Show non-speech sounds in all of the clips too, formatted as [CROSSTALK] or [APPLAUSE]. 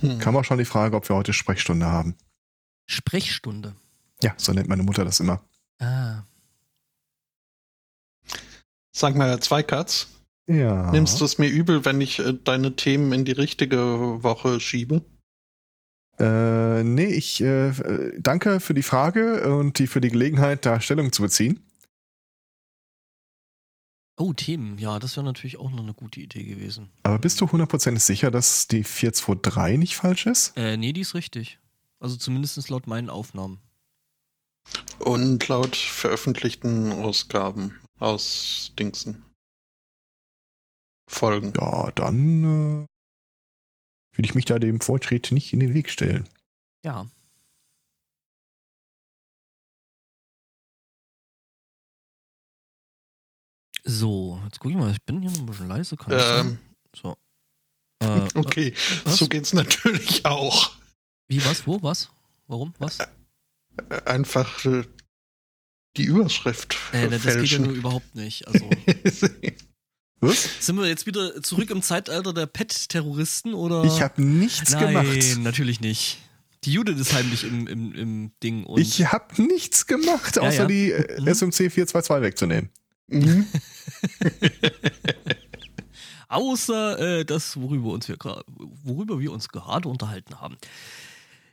Hm. Kam auch schon die Frage, ob wir heute Sprechstunde haben. Sprechstunde. Ja, so nennt meine Mutter das immer. Ah. Sag mal, Zweikatz, Ja. nimmst du es mir übel, wenn ich äh, deine Themen in die richtige Woche schiebe? Äh, nee, ich äh, äh, danke für die Frage und die für die Gelegenheit, da Stellung zu beziehen. Oh, Themen. Ja, das wäre natürlich auch noch eine gute Idee gewesen. Aber bist du hundertprozentig sicher, dass die 423 nicht falsch ist? Äh, nee, die ist richtig. Also zumindest laut meinen Aufnahmen. Und laut veröffentlichten Ausgaben aus Dingsen. Folgen. Ja, dann äh, will ich mich da dem Vortritt nicht in den Weg stellen. Ja. So, jetzt guck ich mal, ich bin hier noch ein bisschen leise. Kann? Ähm, So. Äh, [LAUGHS] okay, was? so geht's natürlich auch. Wie, was, wo, was? Warum, was? Äh, Einfach äh, die Überschrift Äh, das geht ja fälschen. nur überhaupt nicht. Also, [LAUGHS] Was? sind wir jetzt wieder zurück im Zeitalter der Pet-Terroristen oder? Ich habe nichts Nein, gemacht. natürlich nicht. Die Judith ist heimlich im, im, im Ding und Ich habe nichts gemacht, Ja, außer ja. die äh, Mhm. SMC 422 wegzunehmen. Mhm. [LAUGHS] außer äh, das, worüber, uns wir, worüber wir uns gerade unterhalten haben.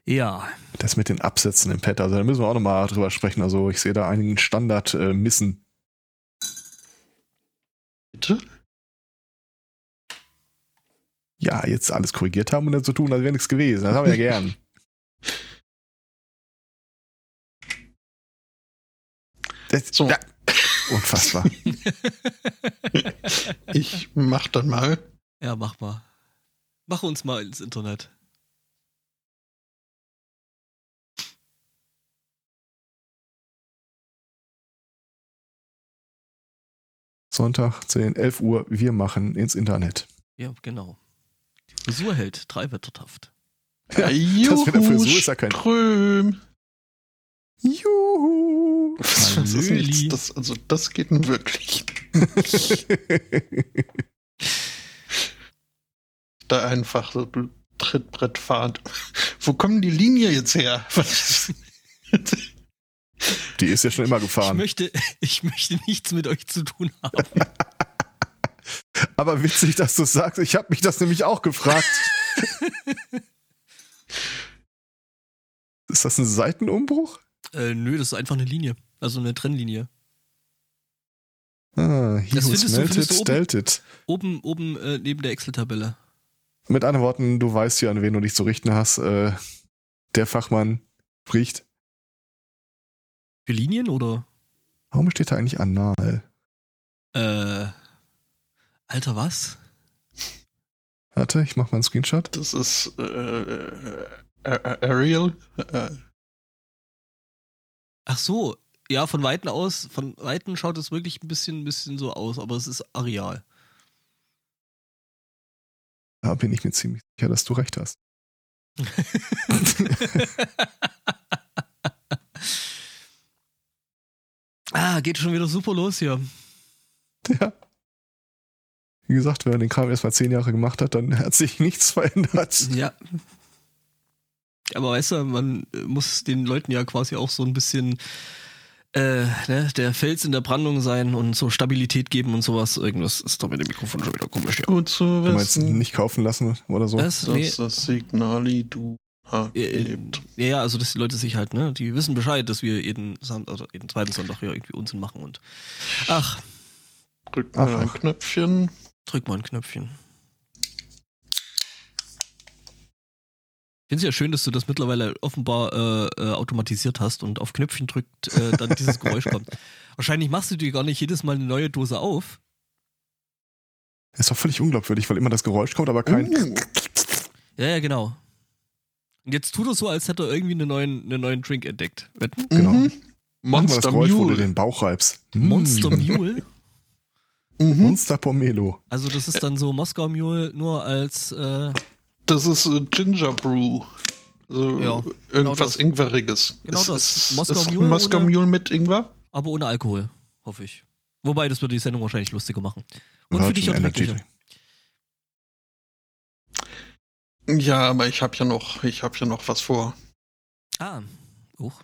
Ja, Das mit den Absätzen im Pad, also da müssen wir auch nochmal drüber sprechen. Also ich sehe da einigen Standard äh, missen. Bitte? Ja, jetzt alles korrigiert haben und dann so tun, als wäre nichts gewesen. Das haben wir ja gern. [LAUGHS] Das, So. ja, unfassbar. [LAUGHS] Ich mach dann mal. ja, mach mal. Mach uns mal ins Internet. Sonntag 10, 11 Uhr, wir machen ins Internet. Ja, genau. Die Frisur hält, drei Wettertaft. Ja, Juhu, mit der Frisur ist ja kein- Ström. Juhu! Das, das, ist nichts, das, also das geht nun wirklich. [LAUGHS] Da einfach so Trittbrettfahrt. Wo kommen die Linie jetzt her? [LAUGHS] Die ist ja schon immer Ich gefahren. möchte, ich möchte nichts mit euch zu tun haben. [LAUGHS] Aber witzig, dass du sagst. Ich habe mich das nämlich auch gefragt. ist das ein Seitenumbruch? äh, nö, das ist einfach eine Linie. Also eine Trennlinie. Ah, he Das who findest du- smelted, findest du oben? stellt it. Oben, oben äh, neben der Excel-Tabelle. Mit anderen Worten, du weißt ja, an wen du dich zu richten hast. Äh, der Fachmann spricht. Für Linien oder? Warum steht da eigentlich anal? Äh, Alter, was? Warte, ich mach mal einen Screenshot. Das ist äh, äh, äh, Ariel. Äh, Ach so, ja, von Weitem aus, von Weitem schaut es wirklich ein bisschen, ein bisschen so aus, aber es ist Areal. Da bin ich mir ziemlich sicher, dass du recht hast. [LAUGHS] ah, geht schon wieder super los hier. Ja. Wie gesagt, wenn man den Kram erst mal zehn Jahre gemacht hat, dann hat sich nichts verändert. Ja. Aber weißt du, man muss den Leuten ja quasi auch so ein bisschen äh, ne, der Fels in der Brandung sein und so Stabilität geben und sowas. Irgendwas ist da mit dem Mikrofon schon wieder komisch. Ja. gut zu Du meinst wissen, nicht kaufen lassen oder so? Was? Nee, dass das Signali du äh, ja, ja, also dass die Leute sich halt, ne, die wissen Bescheid, dass wir jeden, also jeden zweiten Sonntag hier irgendwie Unsinn machen und ach, Drück mal Ach, ein ach. Knöpfchen. drück mal ein Knöpfchen. Finde es ja schön, dass du das mittlerweile offenbar äh, äh, automatisiert hast und auf Knöpfchen drückt, äh, dann dieses Geräusch kommt. [LAUGHS] Wahrscheinlich machst du dir gar nicht jedes Mal eine neue Dose auf. Ist doch völlig unglaubwürdig, weil immer das Geräusch kommt, aber kein. Uh, Ja, ja, genau. Und jetzt tut er so, als hätte er irgendwie einen neuen, einen neuen Drink entdeckt. Wetten? Genau. mhm. Mal das Monster Geräusch, wo du Mule. den Bauch reibst. Monster Mm. Mule. [LAUGHS] Mhm. Monster Pomelo. Also das ist dann so Moskau Mule nur als äh, Das ist äh, Ginger Brew. So Ja, irgendwas das. Ingweriges. Genau ist, das. Ist, Moskau ist Mule Moskau Mule mit Ingwer? aber ohne Alkohol, hoffe ich. Wobei, das würde die Sendung wahrscheinlich lustiger machen. Und für Virgin dich erträglicher. Ja, aber ich habe ja noch, ich habe ja noch was vor. Ah, uch.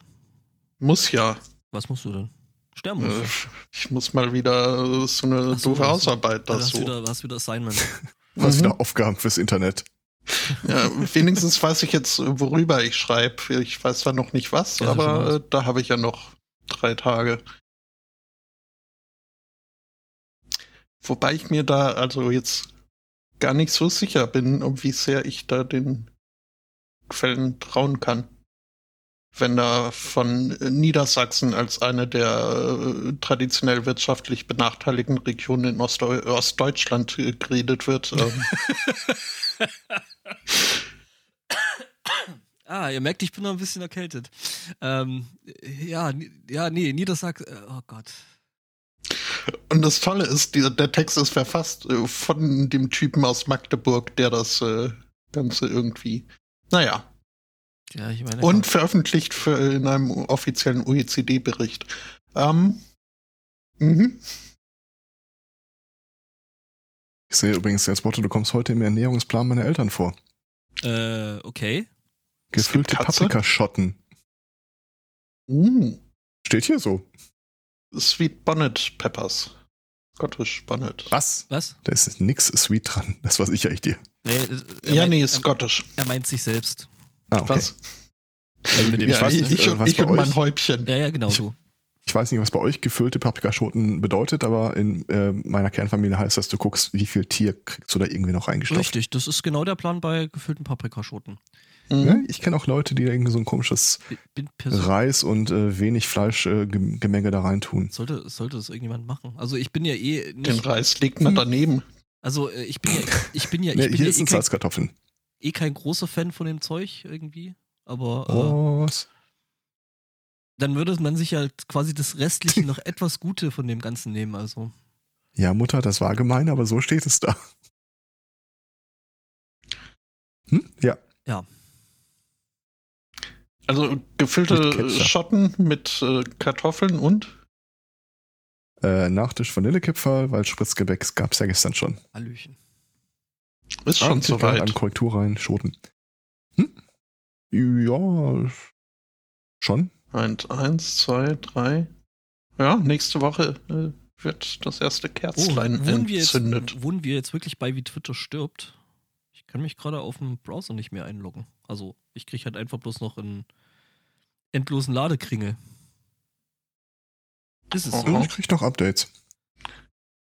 Muss ja. Was musst du denn? Sterben musst Äh, du. Ich muss mal wieder so eine so, doofe ach so. Hausarbeit Ja, du hast dazu. wieder, hast wieder Assignment. Was Mhm. wieder Aufgaben fürs Internet. Ja, wenigstens weiß ich jetzt, worüber ich schreibe. Ich weiß zwar noch nicht was, Ja, aber was. äh, da habe ich ja noch drei Tage. Wobei ich mir da also jetzt gar nicht so sicher bin, um wie sehr ich da den Quellen trauen kann. Wenn da von äh, Niedersachsen als eine der äh, traditionell wirtschaftlich benachteiligten Regionen in Ostdeu Ostdeutschland geredet wird. [LAUGHS] [LAUGHS] Ah, ihr merkt, ich bin noch ein bisschen erkältet. Ähm, ja, ja, nee, Niedersachsen, äh, oh Gott. Und das Tolle ist, dieser, der Text ist verfasst äh, von dem Typen aus Magdeburg, der das äh, Ganze irgendwie, naja, Ja, ich meine. und veröffentlicht für, in einem offiziellen OECD-Bericht. Ähm, mhm. Ich sehe übrigens als Motto, du kommst heute im Ernährungsplan meiner Eltern vor. Äh, okay. Gefüllte? Paprikaschotten. Uh, Steht hier so. Sweet Bonnet Peppers. Scottish Bonnet. Was? Was? Da ist nix sweet dran. Das weiß ich eigentlich dir. Nee, äh, er Ja, meint- nee, er, Scottish. er meint sich selbst. Ah, okay. Was? Also mit dem Ja, weiß ich, ich, was ich bei und mein euch- Häubchen. Ja, ja, genau Ich- du. Ich weiß nicht, was bei euch gefüllte Paprikaschoten bedeutet, aber in äh, meiner Kernfamilie heißt das, du guckst, wie viel Tier kriegst du da irgendwie noch reingestopft. Richtig, das ist genau der Plan bei gefüllten Paprikaschoten. Mhm. Ja, ich kenne auch Leute, die da irgendwie so ein komisches. Reis und äh, wenig Fleischgemenge äh, Gemenge da reintun. Sollte, sollte das irgendjemand machen? Also ich bin ja eh Den nicht. Reis legt man daneben. Also äh, ich bin ja, ich bin ja, [LAUGHS] ich Nee, bin hier ja eh, sind Salzkartoffeln. eh kein großer Fan von dem Zeug irgendwie. Aber äh, Oh, was? Dann würde man sich ja quasi das restliche noch etwas Gute von dem Ganzen nehmen. Also Ja, Mutter, das war gemein, aber so steht es da. Hm? Ja. Also gefüllte Mit. Schotten mit äh, Kartoffeln und Äh, Nachtisch Vanillekipferl, weil Spritzgebäck gab es ja gestern schon. Hallöchen. ist schon Ah, Zigarre An soweit. Korrektur rein, Schoten. Hm? Ja, schon. Eins, eins, zwei, drei. Ja, nächste Woche äh, wird das erste Oh, Kerzlein wohnen wir, entzündet. jetzt, wohnen wir jetzt wirklich bei, wie Twitter stirbt? Ich kann mich gerade auf dem Browser nicht mehr einloggen. Also ich kriege halt einfach bloß noch einen endlosen Ladekringel. Ist es Oh. so? Ich krieg noch Updates.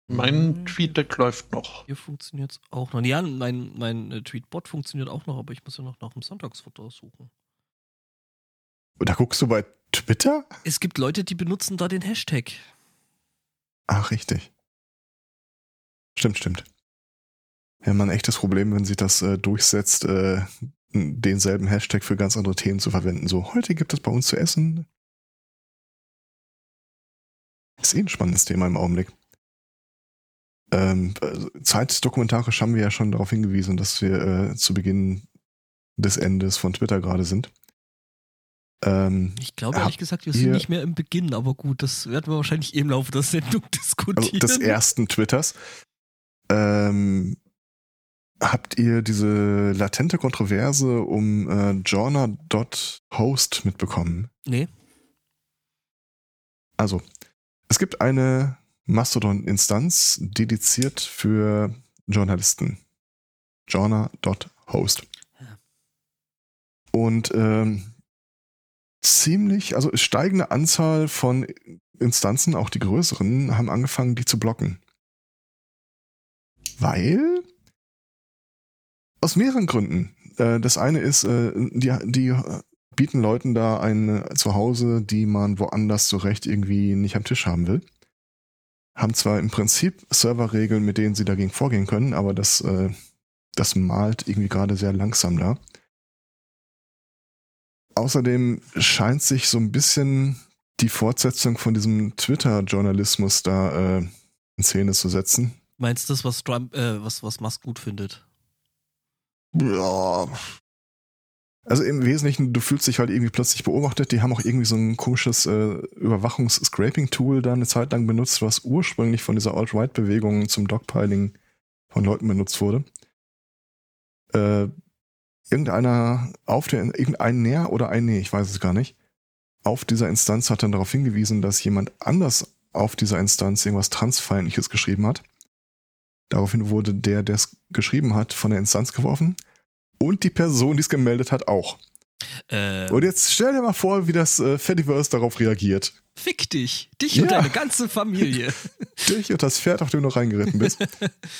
Mein TweetDeck läuft noch. Hier funktioniert es auch noch. Ja, mein, mein äh, Tweetbot funktioniert auch noch, aber ich muss ja noch nach dem Sonntagsfutter suchen. Und da guckst du bei Twitter? Es gibt Leute, die benutzen da den Hashtag. Ach, richtig. Stimmt, stimmt. Ja, man, echtes Problem, wenn sich das äh, durchsetzt, äh, denselben Hashtag für ganz andere Themen zu verwenden. So, heute gibt es bei uns zu essen. Ist eh ein spannendes Thema im Augenblick. Ähm, also zeitdokumentarisch haben wir ja schon darauf hingewiesen, dass wir äh, zu Beginn des Endes von Twitter gerade sind. Ähm, Ich glaube ehrlich gesagt, wir sind nicht mehr im Beginn, aber gut, das werden wir wahrscheinlich im Laufe der Sendung [LAUGHS] diskutieren. also des ersten Twitters. Ähm, habt ihr diese latente Kontroverse um äh, Journa.host mitbekommen? Nee. Also, es gibt eine Mastodon-Instanz dediziert für Journalisten. Journa.host. Ja. Und ähm, ziemlich, also steigende Anzahl von Instanzen, auch die größeren, haben angefangen, die zu blocken. Weil aus mehreren Gründen. Äh, das eine ist, äh, die, die bieten Leuten da ein Zuhause, die man woanders so recht irgendwie nicht am Tisch haben will. Haben zwar im Prinzip Serverregeln, mit denen sie dagegen vorgehen können, aber das, äh, das malt irgendwie gerade sehr langsam da. Außerdem scheint sich so ein bisschen die Fortsetzung von diesem Twitter-Journalismus da äh, in Szene zu setzen. Meinst du das, was Trump, äh, was, was Musk gut findet? Ja. Also im Wesentlichen, du fühlst dich halt irgendwie plötzlich beobachtet. Die haben auch irgendwie so ein komisches äh, Überwachungs-Scraping-Tool da eine Zeit lang benutzt, was ursprünglich von dieser Alt-Right-Bewegung zum Dogpiling von Leuten benutzt wurde. Äh, irgendeiner auf der, irgendein Näher oder ein Nee, ich weiß es gar nicht, auf dieser Instanz hat dann darauf hingewiesen, dass jemand anders auf dieser Instanz irgendwas Transfeindliches geschrieben hat. Daraufhin wurde der, der es geschrieben hat, von der Instanz geworfen. Und die Person, die es gemeldet hat, auch. Äh, Und jetzt stell dir mal vor, wie das äh, Fediverse darauf reagiert. fick dich. Dich und Ja. deine ganze Familie. [LAUGHS] Dich und das Pferd, auf dem du noch reingeritten bist.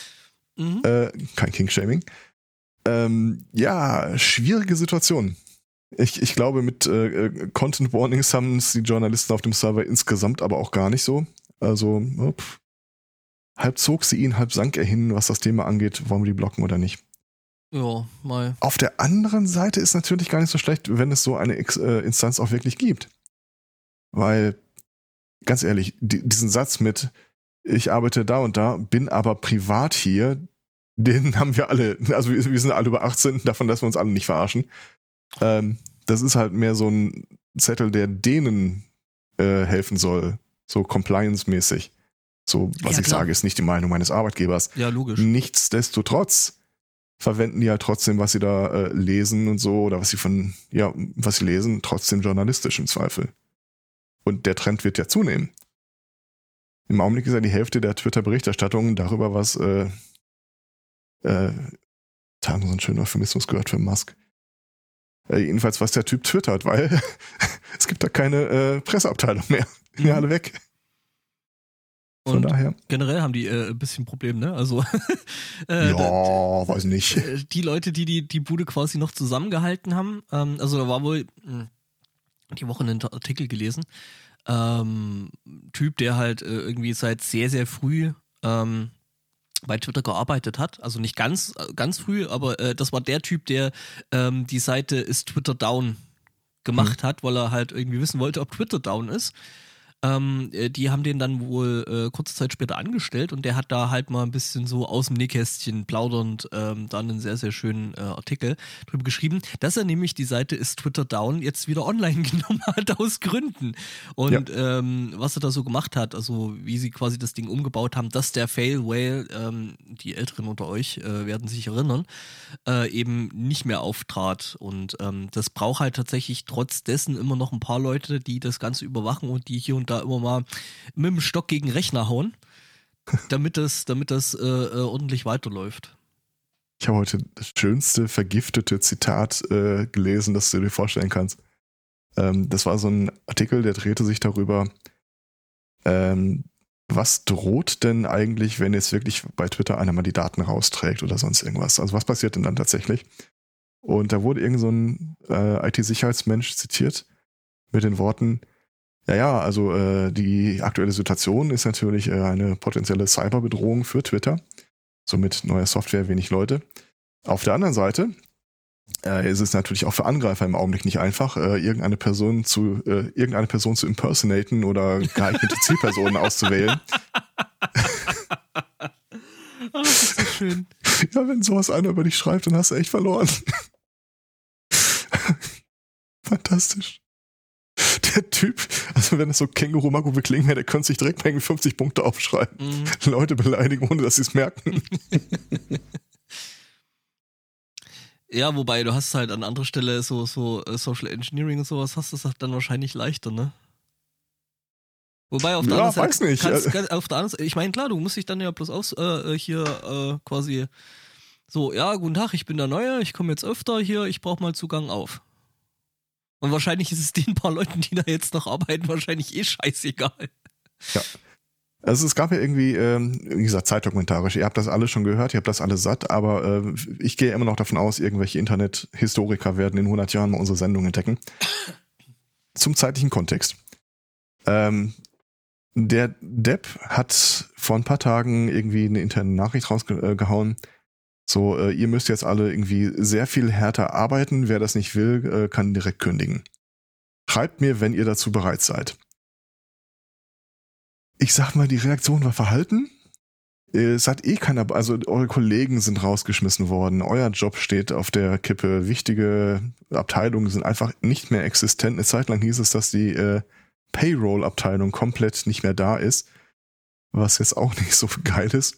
[LAUGHS] mhm. äh, kein King-Shaming. Ähm, ja, schwierige Situation. Ich, ich glaube, mit äh, äh, Content Warnings haben es die Journalisten auf dem Server insgesamt aber auch gar nicht so. Also, pff. halb zog sie ihn, halb sank er hin, was das Thema angeht, wollen wir die blocken oder nicht. Ja, mal. Auf der anderen Seite ist natürlich gar nicht so schlecht, wenn es so eine Ex äh, Instanz auch wirklich gibt. Weil, ganz ehrlich, die, diesen Satz mit, ich arbeite da und da, bin aber privat hier, den haben wir alle, also wir, wir sind alle über 18, davon lassen wir uns alle nicht verarschen. Ähm, das ist halt mehr so ein Zettel, der denen äh, helfen soll, so compliance-mäßig. So, was Ja, ich klar. sage, ist nicht die Meinung meines Arbeitgebers. Ja, logisch. Nichtsdestotrotz verwenden die halt trotzdem, was sie da äh, lesen und so, oder was sie von, ja, was sie lesen, trotzdem journalistisch im Zweifel. Und der Trend wird ja zunehmen. Im Augenblick ist ja die Hälfte der Twitter-Berichterstattung darüber, was, äh, äh, da haben so einen schönen Euphemismus gehört für Musk. Äh, jedenfalls, was der Typ twittert, weil [LAUGHS] es gibt da keine äh, Presseabteilung mehr. Die sind Mhm. alle weg. Von Und daher. generell haben die äh, ein bisschen Problem, ne? Also [LAUGHS] äh, ja, da- weiß nicht. äh, die Leute, die, die die Bude quasi noch zusammengehalten haben, ähm, also da war wohl mh, die Woche einen Artikel gelesen, ähm, Typ, der halt äh, irgendwie seit sehr, sehr früh ähm, bei Twitter gearbeitet hat. Also nicht ganz, äh, ganz früh, aber äh, das war der Typ, der ähm, die Seite ist Twitter down gemacht hat, weil er halt irgendwie wissen wollte, ob Twitter down ist. Ähm, äh, die haben den dann wohl äh, kurze Zeit später angestellt und der hat da halt mal ein bisschen so aus dem Nähkästchen plaudernd ähm, dann einen sehr, sehr schönen äh, Artikel drüber geschrieben, dass er nämlich die Seite ist Twitter down jetzt wieder [LAUGHS] online genommen hat aus Gründen. Und ähm, was er da so gemacht hat, also wie sie quasi das Ding umgebaut haben, dass der Fail Whale, ähm, die Älteren unter euch äh, werden sich erinnern, äh, eben nicht mehr auftrat. Und ähm, das braucht halt tatsächlich trotz dessen immer noch ein paar Leute, die das Ganze überwachen und die hier und da immer mal mit dem Stock gegen Rechner hauen, damit das, damit das äh, äh, ordentlich weiterläuft. Ich habe heute das schönste vergiftete Zitat äh, gelesen, das du dir vorstellen kannst. Ähm, das war so ein Artikel, der drehte sich darüber, ähm, was droht denn eigentlich, wenn jetzt wirklich bei Twitter einer mal die Daten rausträgt oder sonst irgendwas? Also was passiert denn dann tatsächlich? Und da wurde irgend so ein äh, IT-Sicherheitsmensch zitiert mit den Worten, ja, ja, also äh, die aktuelle Situation ist natürlich äh, eine potenzielle Cyberbedrohung für Twitter. Somit neue Software, wenig Leute. Auf der anderen Seite äh, ist es natürlich auch für Angreifer im Augenblick nicht einfach, äh, irgendeine Person zu äh, irgendeine Person zu impersonaten oder geeignete [LAUGHS] Zielpersonen auszuwählen. Ah, das ist so schön. [LAUGHS] Ja, wenn sowas einer über dich schreibt, dann hast du echt verloren. [LAUGHS] Fantastisch. Der Typ, also wenn das so Känguru Mago beklingen wäre, der könnte sich direkt irgendwie 50 Punkte aufschreiben. Mhm. Leute beleidigen, ohne dass sie es merken. [LAUGHS] Ja, wobei du hast halt an anderer Stelle so, so äh, Social Engineering und sowas, hast du es dann wahrscheinlich leichter, ne? Wobei auf der Ja, anderen Seite, nicht. Kannst, kann, auf der anderen Seite, ich meine, klar, du musst dich dann ja bloß aus, äh, hier äh, quasi so, ja, guten Tag, ich bin der Neue, ich komme jetzt öfter hier, ich brauche mal Zugang auf. Und wahrscheinlich ist es den paar Leuten, die da jetzt noch arbeiten, wahrscheinlich eh scheißegal. Also es gab ja irgendwie, ähm, wie gesagt, zeitdokumentarisch. Ihr habt das alle schon gehört, ihr habt das alle satt, aber äh, ich gehe immer noch davon aus, irgendwelche Internet-Historiker werden in 100 Jahren mal unsere Sendung entdecken. Zum zeitlichen Kontext. Ähm, der Depp hat vor ein paar Tagen irgendwie eine interne Nachricht rausgehauen. So, äh, ihr müsst jetzt alle irgendwie sehr viel härter arbeiten. Wer das nicht will, äh, kann direkt kündigen. Schreibt mir, wenn ihr dazu bereit seid ich sag mal, die Reaktion war verhalten. Es hat eh keiner, also eure Kollegen sind rausgeschmissen worden, euer Job steht auf der Kippe, wichtige Abteilungen sind einfach nicht mehr existent. Eine Zeit lang hieß es, dass die äh, Payroll-Abteilung komplett nicht mehr da ist, was jetzt auch [LAUGHS] nicht so geil ist.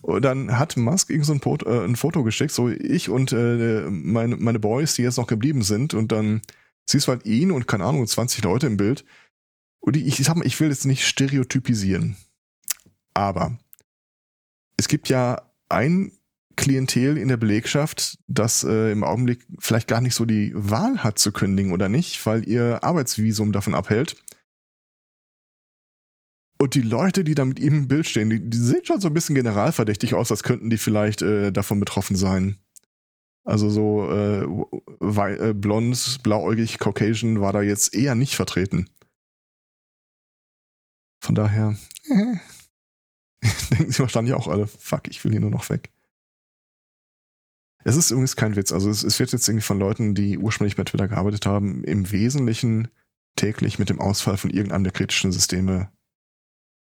Und dann hat Musk irgend so ein, Foto, äh, ein Foto geschickt, so ich und äh, meine, meine Boys, die jetzt noch geblieben sind. Und dann siehst du halt ihn und keine Ahnung, 20 Leute im Bild. Und ich, ich sag mal, ich will jetzt nicht stereotypisieren. Aber es gibt ja ein Klientel in der Belegschaft, das äh, im Augenblick vielleicht gar nicht so die Wahl hat zu kündigen oder nicht, weil ihr Arbeitsvisum davon abhält. Und die Leute, die da mit ihm im Bild stehen, die, die sehen schon so ein bisschen generalverdächtig aus, als könnten die vielleicht äh, davon betroffen sein. Also so äh, wei- äh, blond, blauäugig, Caucasian war da jetzt eher nicht vertreten. Von daher, [LAUGHS] denken sie wahrscheinlich auch alle, fuck, ich will hier nur noch weg. Es ist übrigens kein Witz. Also es, es wird jetzt irgendwie von Leuten, die ursprünglich bei Twitter gearbeitet haben, im Wesentlichen täglich mit dem Ausfall von irgendeinem der kritischen Systeme.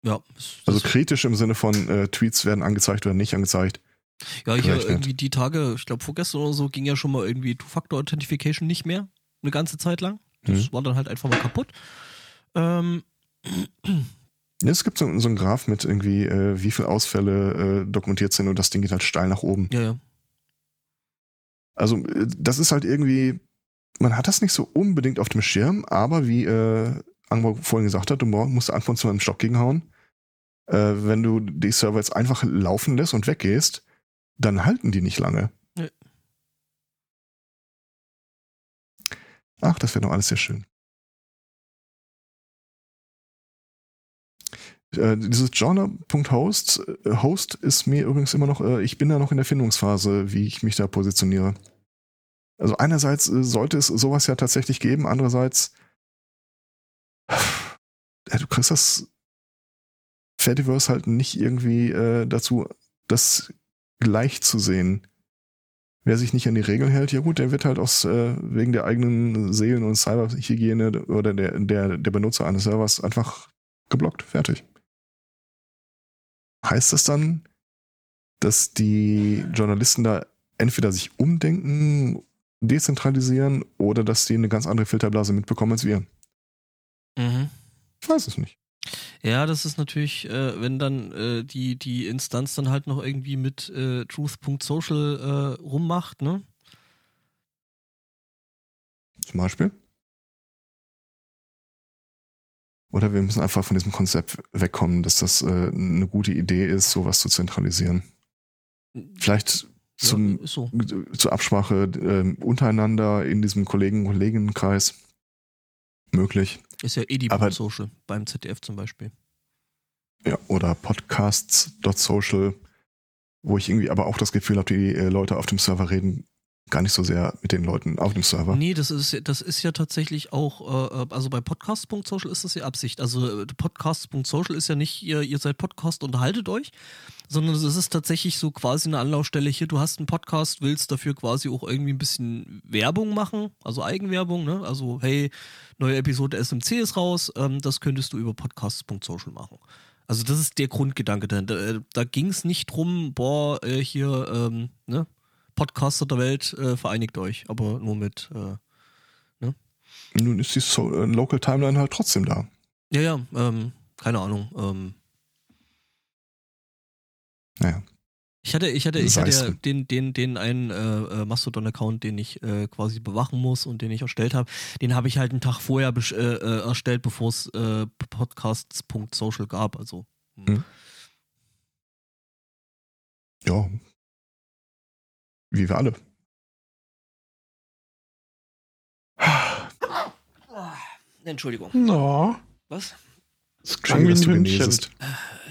Ja, Also kritisch im Sinne von äh, Tweets werden angezeigt oder nicht angezeigt. ja, hier gerechnet. irgendwie die Tage, ich glaube vorgestern oder so, ging ja schon mal irgendwie Two-Factor-Authentification nicht mehr. Eine ganze Zeit lang. Das Mhm. war dann halt einfach mal kaputt. Ähm, [CLEARS THROAT] Ja, es gibt so, so einen Graph mit irgendwie, äh, wie viele Ausfälle äh, dokumentiert sind und das Ding geht halt steil nach oben. ja, ja. Also äh, das ist halt irgendwie, man hat das nicht so unbedingt auf dem Schirm, aber wie äh, Angbo vorhin gesagt hat, du morgen musst Anfang zu einem Stock gegenhauen. Äh, wenn du die Server jetzt einfach laufen lässt und weggehst, dann halten die nicht lange. Nee. Ach, das wäre doch alles sehr schön. Äh, dieses Genre.host äh, Host ist mir übrigens immer noch, äh, ich bin da noch in der Findungsphase, wie ich mich da positioniere. Also einerseits äh, sollte es sowas ja tatsächlich geben, andererseits du kriegst das Fediverse halt nicht irgendwie äh, dazu, das gleich zu sehen. Wer sich nicht an die Regeln hält, ja gut, der wird halt aus äh, wegen der eigenen Seelen- und Cyberhygiene oder der, der, der Benutzer eines Servers einfach geblockt. Fertig. Heißt das dann, dass die Journalisten da entweder sich umdenken, dezentralisieren oder dass die eine ganz andere Filterblase mitbekommen als wir? Mhm. Ich weiß es nicht. Ja, das ist natürlich, äh, wenn dann äh, die, die Instanz dann halt noch irgendwie mit äh, truth.social äh, rummacht, ne? Zum Beispiel. Oder wir müssen einfach von diesem Konzept wegkommen, dass das äh, eine gute Idee ist, sowas zu zentralisieren. Vielleicht zum, ja, so. zur Absprache äh, untereinander in diesem Kollegen- und Kolleginnenkreis möglich. Ist ja Aber- edi.social beim ZDF zum Beispiel. Ja, oder podcasts.social, wo ich irgendwie aber auch das Gefühl habe, die äh, Leute auf dem Server reden gar nicht so sehr mit den Leuten auf dem Server. Nee, das ist, das ist ja tatsächlich auch, äh, also bei podcast.social ist das ja Absicht. Also äh, podcast.social ist ja nicht, ihr, ihr seid Podcast, unterhaltet euch, sondern es ist tatsächlich so quasi eine Anlaufstelle hier, du hast einen Podcast, willst dafür quasi auch irgendwie ein bisschen Werbung machen, also Eigenwerbung, ne? Also, hey, neue Episode SMC ist raus, ähm, das könntest du über podcast.social machen. Also das ist der Grundgedanke dahinter. Da, da ging es nicht drum, boah, äh, hier, ähm, ne? Podcaster der Welt, äh, vereinigt euch, aber nur mit, äh, Nun ist die so äh, Local Timeline halt trotzdem da. ja, ja, ähm, keine Ahnung. Ähm, Naja. ich hatte, ich hatte, ich hatte ja den, den, den einen äh, äh, Mastodon-Account, den ich äh, quasi bewachen muss und den ich erstellt habe, den habe ich halt einen Tag vorher äh, äh, erstellt, bevor es äh, podcasts.social gab. Also hm. Hm. Ja. Wie wir alle. Entschuldigung. No, Was? das klang wie ein Hündchen. genesest.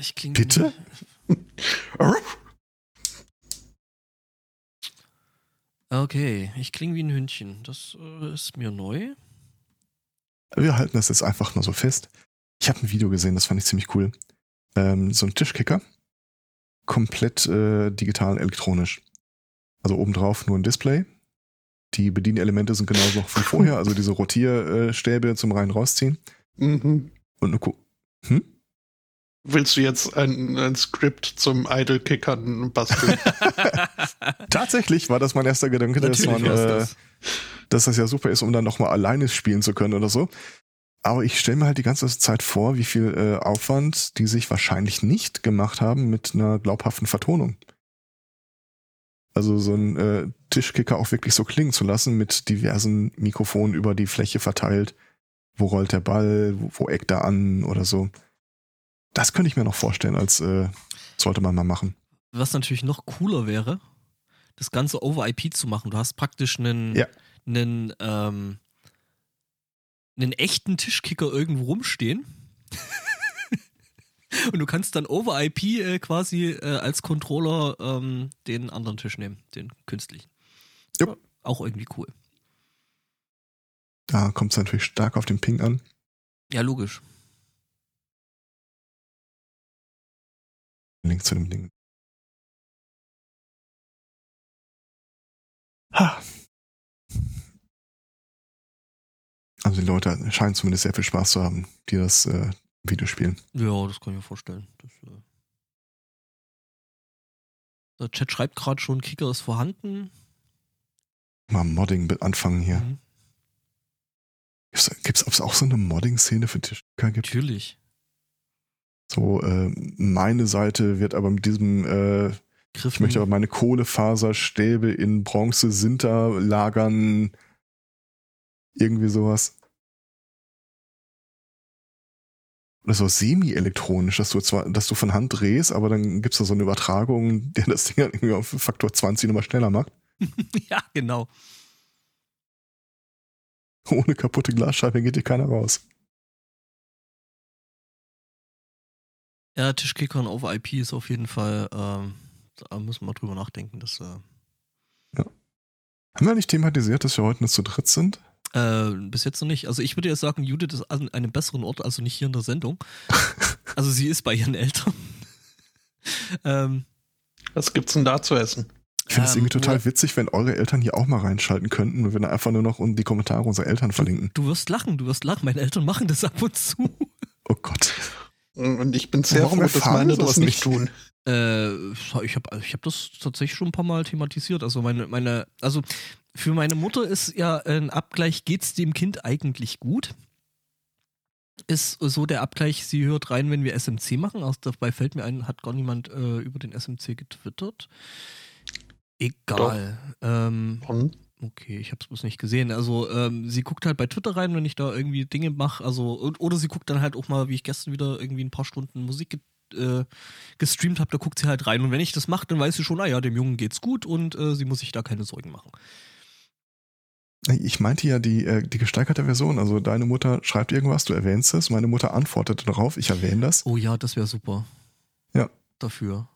Ich klinge. Bitte? [LAUGHS] Okay, ich klinge wie ein Hündchen. Das äh, ist mir neu. Wir halten das jetzt einfach mal so fest. Ich habe ein Video gesehen, das fand ich ziemlich cool. Ähm, so ein Tischkicker. Komplett äh, digital elektronisch. Also obendrauf nur ein Display. Die Bedienelemente sind genauso noch wie vorher, also diese Rotierstäbe zum rein rausziehen. Mhm. Und eine Ku hm? Willst du jetzt ein, ein Skript zum Idle-Kickern basteln? [LAUGHS] [LAUGHS] Tatsächlich war das mein erster Gedanke, dass, man, äh, das. dass das ja super ist, um dann nochmal alleine spielen zu können oder so. Aber ich stelle mir halt die ganze Zeit vor, wie viel äh, Aufwand die sich wahrscheinlich nicht gemacht haben mit einer glaubhaften Vertonung. Also so ein äh, Tischkicker auch wirklich so klingen zu lassen mit diversen Mikrofonen über die Fläche verteilt. Wo rollt der Ball, wo, wo eckt er an oder so. Das könnte ich mir noch vorstellen, als äh, sollte man mal machen. Was natürlich noch cooler wäre, das Ganze over IP zu machen. Du hast praktisch einen, Ja. einen, ähm, einen echten Tischkicker irgendwo rumstehen. [LAUGHS] Und du kannst dann over IP äh, quasi äh, als Controller ähm, den anderen Tisch nehmen, den künstlichen. Jupp. Auch irgendwie cool. Da kommt es natürlich stark auf den Ping an. Ja, logisch. Link zu dem Ding. Ha. Also die Leute scheinen zumindest sehr viel Spaß zu haben, die das äh, Video spielen. Ja, das kann ich mir vorstellen. Das, äh der Chat schreibt gerade schon, Kicker ist vorhanden. Mal Modding anfangen hier. Mhm. Gibt es auch so eine Modding-Szene für Tischkicker gibt? Natürlich. So, äh, meine Seite wird aber mit diesem, äh, Griffen. ich möchte aber meine Kohlefaserstäbe in Bronze Sinter lagern. Irgendwie sowas. Oder so semi-elektronisch, dass du zwar, dass du von Hand drehst, aber dann gibt's da so eine Übertragung, [LAUGHS] der das Ding irgendwie auf Faktor 20 nochmal schneller macht. [LAUGHS] ja, genau. Ohne kaputte Glasscheibe geht dir keiner raus. Ja, Tischkicker und over IP ist auf jeden Fall, ähm, da müssen wir drüber nachdenken. Dass, äh, Haben wir nicht thematisiert, dass wir heute nur zu dritt sind? Äh, bis jetzt noch nicht. Also ich würde jetzt sagen, Judith ist an einem besseren Ort, also nicht hier in der Sendung. [LAUGHS] also sie ist bei ihren Eltern. ähm, Was gibt's denn da zu essen? Ich finde es Ähm, irgendwie total witzig, wenn eure Eltern hier auch mal reinschalten könnten und wir dann einfach nur noch in die Kommentare unserer Eltern verlinken. du wirst lachen, du wirst lachen. Meine Eltern machen das ab und zu. Oh Gott. Und ich bin sehr Warum froh, dass meine das nicht? tun. Äh, ich habe ich hab das tatsächlich schon ein paar Mal thematisiert. Also meine, meine, also für meine Mutter ist ja ein Abgleich, geht's dem Kind eigentlich gut? Ist so der Abgleich, sie hört rein, wenn wir SMC machen. Also dabei fällt mir ein, hat gar niemand äh, über den SMC getwittert. Egal. Ähm, Okay, ich habe es bloß nicht gesehen. Also ähm, sie guckt halt bei Twitter rein, wenn ich da irgendwie Dinge mache. Also und- oder sie guckt dann halt auch mal, wie ich gestern wieder irgendwie ein paar Stunden Musik ge äh, gestreamt habe. Da guckt sie halt rein. Und wenn ich das mache, dann weiß sie schon, naja, dem Jungen geht's gut und äh, sie muss sich da keine Sorgen machen. Ich meinte ja die, äh, die gesteigerte Version. Also deine Mutter schreibt irgendwas, du erwähnst es, meine Mutter antwortet darauf, ich erwähne das. Oh ja, das wäre super. Ja. Dafür.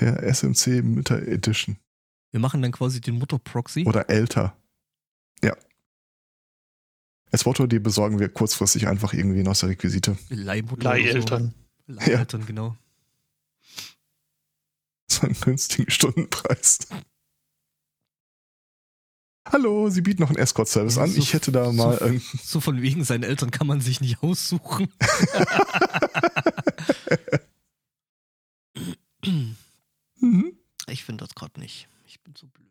Der SMC Mütter Edition. Wir machen dann quasi den Mutter-Proxy. Oder älter. Ja. Als Motto, die besorgen wir kurzfristig einfach irgendwie aus der Requisite. Leihmutter. Leiheltern. So. Leiheltern, genau. [LAUGHS] So einen günstigen Stundenpreis. Hallo, Sie bieten noch einen Escort-Service an. So- Ich hätte da mal so- So von wegen, seinen Eltern kann man sich nicht aussuchen. [LAUGHS] Mhm. Ich finde das gerade nicht. Ich bin so blöd.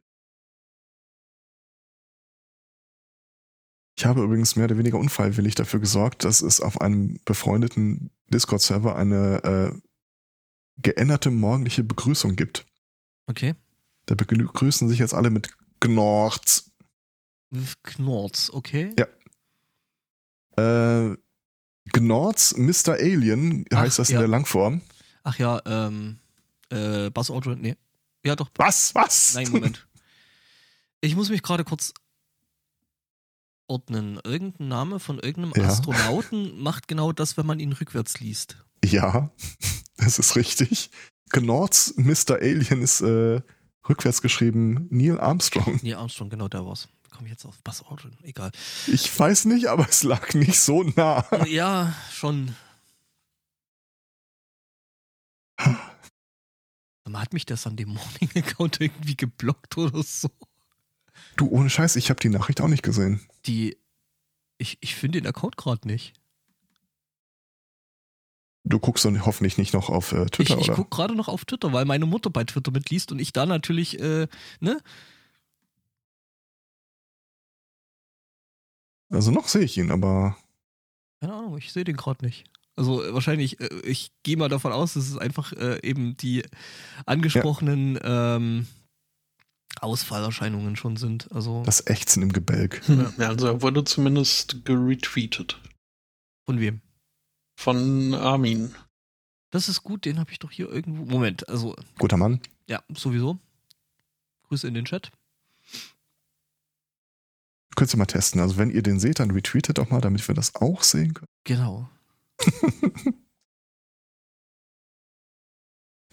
Ich habe übrigens mehr oder weniger unfreiwillig dafür gesorgt, dass es auf einem befreundeten Discord-Server eine äh, geänderte morgendliche Begrüßung gibt. Okay. Da begrüßen sich jetzt alle mit Gnorz. Knorz, okay. Ja. Äh, Gnorz Mr. Alien Ach, heißt das in ja. der Langform. Ach ja, ähm, äh, Buzz Aldrin, nee. Ja, doch. Was? Was? Nein, Moment. Ich muss mich gerade kurz ordnen. Irgendein Name von irgendeinem Ja. Astronauten macht genau das, wenn man ihn rückwärts liest. Ja, [LAUGHS] das ist richtig. Gnorz Mr. Alien ist äh, rückwärts geschrieben Neil Armstrong. Nee, Armstrong, genau der war's. Komme ich jetzt auf Buzz Aldrin? Egal. Ich weiß nicht, aber es lag nicht so nah. ja, schon. Man hat mich der Sunday Morning Account irgendwie geblockt oder so. Du, ohne Scheiß, ich habe die Nachricht auch nicht gesehen. Die. Ich, ich finde den Account gerade nicht. Du guckst dann hoffentlich nicht noch auf äh, Ich, Twitter, ich oder? gucke gerade noch auf Twitter, weil meine Mutter bei Twitter mitliest und ich da natürlich, äh, ne? Also noch sehe ich ihn, aber Keine Ahnung, ich sehe den gerade nicht. Also äh, wahrscheinlich, äh, ich gehe mal davon aus, dass es einfach äh, eben die angesprochenen ähm, Ausfallerscheinungen schon sind. Also Das Ächzen im Gebälk. Hm. Ja, also er wurde zumindest geretweetet von wem? Von Armin. Das ist gut, den habe ich doch hier irgendwo. Moment, also Guter Mann. ja, sowieso. Grüße in den Chat. Könnt ihr mal testen. Also wenn ihr den seht, dann retweetet doch mal, damit wir das auch sehen können. Genau. [LAUGHS]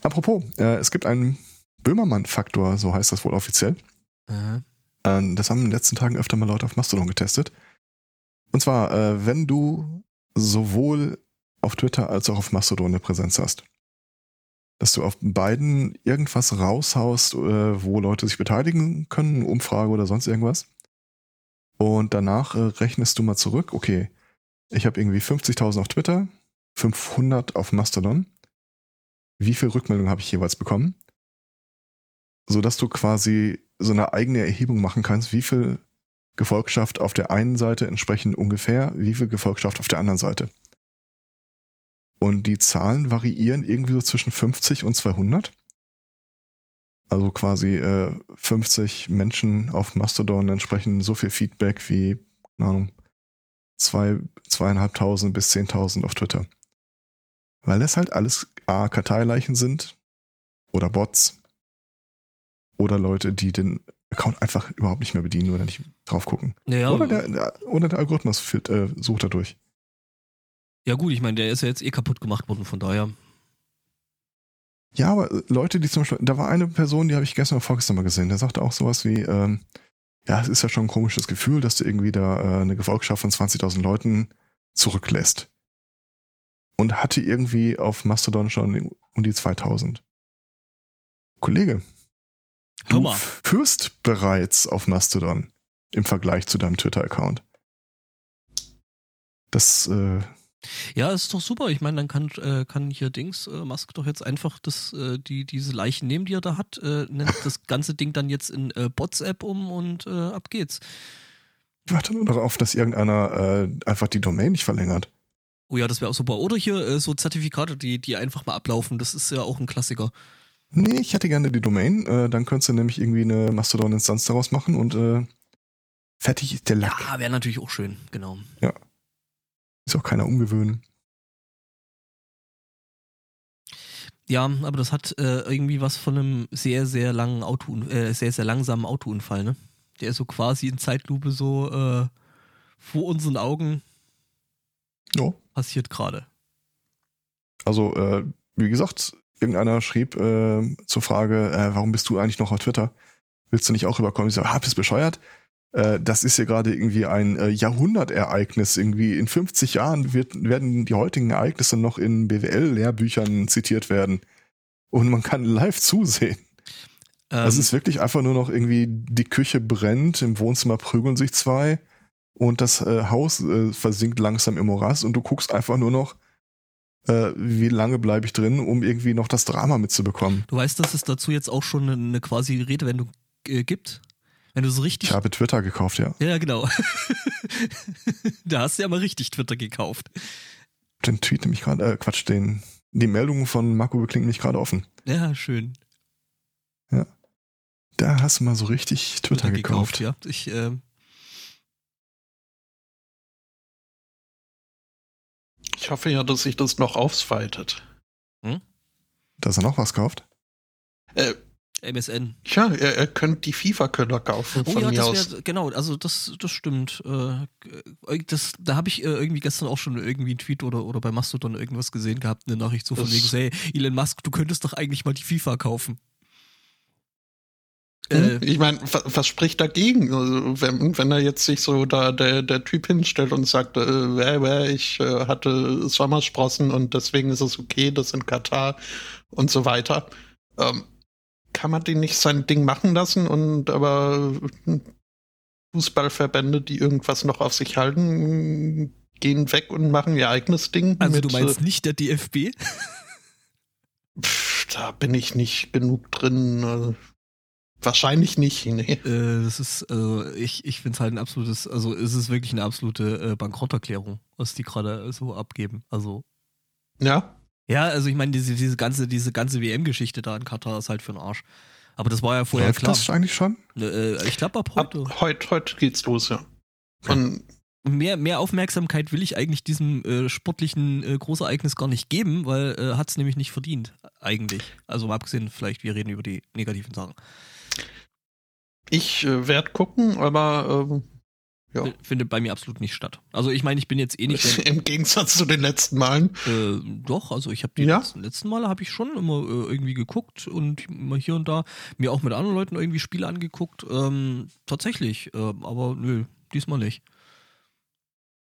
Apropos, äh, es gibt einen Böhmermann-Faktor, so heißt das wohl offiziell. Äh, Äh, das haben in den letzten Tagen öfter mal Leute auf Mastodon getestet. Und zwar, äh, wenn du sowohl auf Twitter als auch auf Mastodon eine Präsenz hast. Dass du auf beiden irgendwas raushaust, äh, wo Leute sich beteiligen können, Umfrage oder sonst irgendwas. Und danach äh, rechnest du mal zurück, okay, ich habe irgendwie 50.000 auf Twitter, 500 auf Mastodon. Wie viel Rückmeldungen habe ich jeweils bekommen? Sodass du quasi so eine eigene Erhebung machen kannst, wie viel Gefolgschaft auf der einen Seite entsprechen ungefähr, wie viel Gefolgschaft auf der anderen Seite. Und die Zahlen variieren irgendwie so zwischen 50 und 200. Also quasi äh, 50 Menschen auf Mastodon entsprechen so viel Feedback wie, keine Ahnung, zwei, zweieinhalbtausend bis zehntausend auf Twitter. Weil das halt alles A, Karteileichen sind oder Bots oder Leute, die den Account einfach überhaupt nicht mehr bedienen oder nicht drauf gucken. naja, Oder, der, der, oder der Algorithmus führt, äh, sucht da durch. Ja gut, ich meine, der ist ja jetzt eh kaputt gemacht worden, von daher. Ja, aber äh, Leute, die zum Beispiel, da war eine Person, die habe ich gestern oder vorgestern mal gesehen, der sagte auch sowas wie, ähm, ja, es ist ja schon ein komisches Gefühl, dass du irgendwie da äh, eine Gefolgschaft von 20.000 Leuten zurücklässt. Und hatte irgendwie auf Mastodon schon um die 2000. Kollege, Hör du führst bereits auf Mastodon im Vergleich zu deinem Twitter-Account. Das, äh, Ja, ist doch super. Ich meine, dann kann, äh, kann hier Dings, äh, Musk doch jetzt einfach das, äh, die, diese Leichen nehmen, die er da hat, äh, nennt [LAUGHS] das ganze Ding dann jetzt in äh, Bots-App um und äh, ab geht's. ich warte nur darauf, dass irgendeiner äh, einfach die Domain nicht verlängert. Oh ja, das wäre auch super. Oder hier so Zertifikate, die, die einfach mal ablaufen. Das ist ja auch ein Klassiker. Nee, ich hätte gerne die Domain. Dann könntest du nämlich irgendwie eine Mastodon-Instanz daraus machen und fertig ist der Lack. Ja, wäre natürlich auch schön, genau. Ist auch keiner umgewöhnen. Ja, aber das hat äh, irgendwie was von einem sehr, sehr langen Auto, äh, sehr, sehr langsamen Autounfall, ne? Der ist so quasi in Zeitlupe so äh, vor unseren Augen Ja. passiert gerade. Also, äh, wie gesagt, irgendeiner schrieb äh, zur Frage, äh, warum bist du eigentlich noch auf Twitter? Willst du nicht auch rüberkommen? Ich so, ah, bist bescheuert? Äh, das ist ja gerade irgendwie ein äh, Jahrhundertereignis. Irgendwie in 50 Jahren wird, werden die heutigen Ereignisse noch in BWL-Lehrbüchern zitiert werden. Und man kann live zusehen. Ähm, Das ist wirklich einfach nur noch irgendwie, die Küche brennt, im Wohnzimmer prügeln sich zwei und das äh, Haus äh, versinkt langsam im Morass und du guckst einfach nur noch, äh, wie lange bleibe ich drin, um irgendwie noch das Drama mitzubekommen. du weißt, dass es dazu jetzt auch schon eine, eine quasi Redewendung äh, gibt? Wenn du so richtig. Ich habe Twitter gekauft, ja. ja, genau. [LAUGHS] da hast du ja mal richtig Twitter gekauft. Den Tweet nämlich gerade, äh, Quatsch, den, die Meldung von Marco beklingt mich gerade offen. Ja, schön. Da hast du mal so richtig Twitter, gekauft. ja. Ich, ähm, Ich hoffe ja, dass sich das noch ausweitet. Dass er noch was kauft. Äh, MSN. ja, ihr, ihr könnt die FIFA-Köder kaufen Oh von ja, mir aus. wäre, genau, also das, das stimmt. Äh, das, da habe ich äh, irgendwie gestern auch schon irgendwie einen Tweet oder, oder bei Mastodon irgendwas gesehen gehabt, eine Nachricht so von Das- wegen, hey, Elon Musk, du könntest doch eigentlich mal die FIFA kaufen. Hm? Äh, Ich meine, was, was spricht dagegen? Also, wenn, wenn er jetzt sich so da der, der Typ hinstellt und sagt, äh, wer, wer, ich äh, hatte Sommersprossen und deswegen ist es okay, das in Katar und so weiter. Ähm, kann man den nicht sein Ding machen lassen und aber Fußballverbände, die irgendwas noch auf sich halten, gehen weg und machen ihr eigenes Ding. also mit, du meinst nicht der DFB? äh, pff, da bin ich nicht genug drin. Also, wahrscheinlich nicht, nee. Äh, das ist, also ich, ich finde es halt ein absolutes, also es ist wirklich eine absolute äh, Bankrotterklärung. was die gerade so abgeben. Also. Ja. Ja, also ich meine, diese, diese ganze, diese ganze WM-Geschichte da in Katar ist halt für den Arsch. Aber das war ja vorher Läuft klar. das eigentlich schon? Äh, ich glaube ab Ab heute. heute, heute geht's los, ja. Von, Mehr, mehr Aufmerksamkeit will ich eigentlich diesem äh, sportlichen äh, Großereignis gar nicht geben, weil äh, hat es nämlich nicht verdient, eigentlich. Also mal abgesehen, vielleicht wir reden über die negativen Sachen. ich äh, werde gucken, aber ähm, Ja. Findet bei mir absolut nicht statt. Also ich meine, ich bin jetzt eh nicht [LAUGHS] der, im Gegensatz zu den letzten Malen. Äh, doch, also ich habe die Ja? letzten, letzten Male habe ich schon immer äh, irgendwie geguckt und mal hier und da mir auch mit anderen Leuten irgendwie Spiele angeguckt. Ähm, tatsächlich, äh, aber nö, diesmal nicht.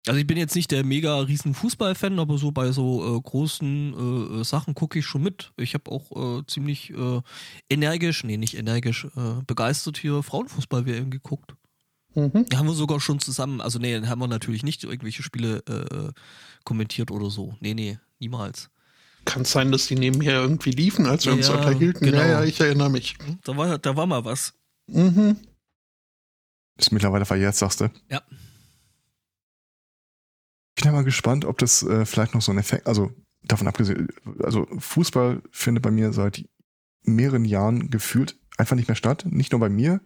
Also ich bin jetzt nicht der mega riesen Fußballfan, aber so bei so äh, großen äh, äh, Sachen gucke ich schon mit. Ich habe auch äh, ziemlich äh, energisch, nee, nicht energisch, äh, begeistert hier Frauenfußball-WM geguckt. Mhm. Haben wir sogar schon zusammen, also nee, dann haben wir natürlich nicht irgendwelche Spiele äh, kommentiert oder so. Nee, nee, niemals. Kann sein, dass die nebenher irgendwie liefen, als wir uns Ja, unterhielten. genau. Ja, ja, ich erinnere mich. Da war, da war mal was. Mhm. Ist mittlerweile verjährt, sagst du? Ja. Ich bin ja mal gespannt, ob das äh, vielleicht noch so ein Effekt, also davon abgesehen, also Fußball findet bei mir seit mehreren Jahren gefühlt einfach nicht mehr statt. Nicht nur bei mir,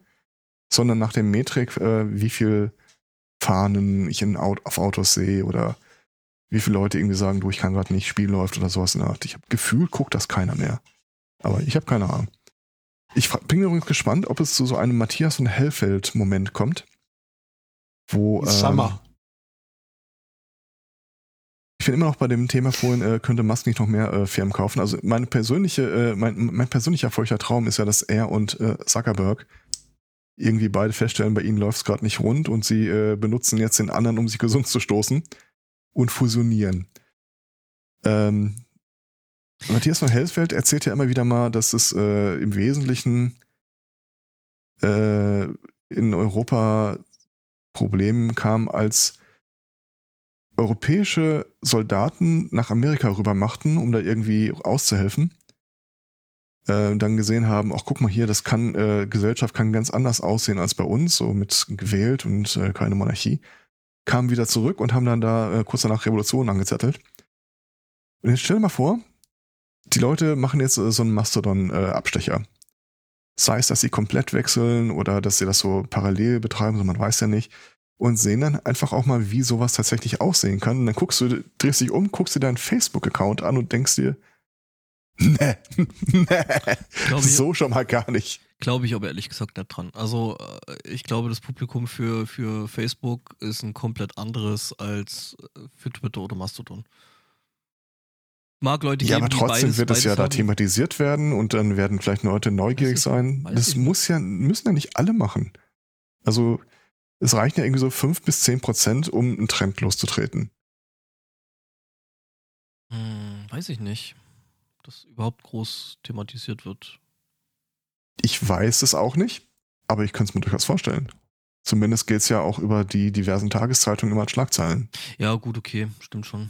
sondern nach dem Metrik, äh, wie viel Fahnen ich in auf Autos sehe oder wie viele Leute irgendwie sagen, du, ich kann gerade nicht, Spiel läuft oder sowas in der Art. Ich habe Gefühl, guckt das keiner mehr. Aber ich habe keine Ahnung. Ich bin übrigens gespannt, ob es zu so einem Matthias und Hellfeld-Moment kommt. Wo, ähm, Summer. Ich bin immer noch bei dem Thema vorhin, äh, könnte Musk nicht noch mehr äh, Firmen kaufen. Also meine persönliche, äh, mein, mein persönlicher feuchter Traum ist ja, dass er und äh, Zuckerberg irgendwie beide feststellen, bei ihnen läuft es gerade nicht rund und sie äh, benutzen jetzt den anderen, um sich gesund zu stoßen und fusionieren. Ähm, Matthias von Helsfeld erzählt ja immer wieder mal, dass es äh, im Wesentlichen äh, in Europa Problemen kam, als europäische Soldaten nach Amerika rüber machten, um da irgendwie auszuhelfen. Äh, dann gesehen haben, ach guck mal hier, das kann, äh, Gesellschaft kann ganz anders aussehen als bei uns, so mit gewählt und äh, keine Monarchie. Kamen wieder zurück und haben dann da äh, kurz danach Revolution angezettelt. Und jetzt stell dir mal vor, die Leute machen jetzt äh, so einen Mastodon-Abstecher. Sei es, dass sie komplett wechseln oder dass sie das so parallel betreiben, so man weiß ja nicht und sehen dann einfach auch mal, wie sowas tatsächlich aussehen kann. Und dann guckst du, drehst dich um, guckst dir deinen Facebook-Account an und denkst dir, nee, [LAUGHS] nee, so schon mal gar nicht. glaube ich aber ehrlich gesagt nicht dran. Also äh, ich glaube, das Publikum für, für Facebook ist ein komplett anderes als äh, für Twitter oder Mastodon. Mag Leute Ja, geben, aber trotzdem beides, wird es ja da haben. thematisiert werden und dann werden vielleicht Leute neugierig sein. Das muss ja, müssen ja nicht alle machen. Also es reichen ja irgendwie so fünf bis zehn Prozent, um einen Trend loszutreten. Hm, weiß ich nicht, das überhaupt groß thematisiert wird. Ich weiß es auch nicht, aber ich könnte es mir durchaus vorstellen. Zumindest geht es ja auch über die diversen Tageszeitungen immer als Schlagzeilen. Ja, gut, okay, stimmt schon.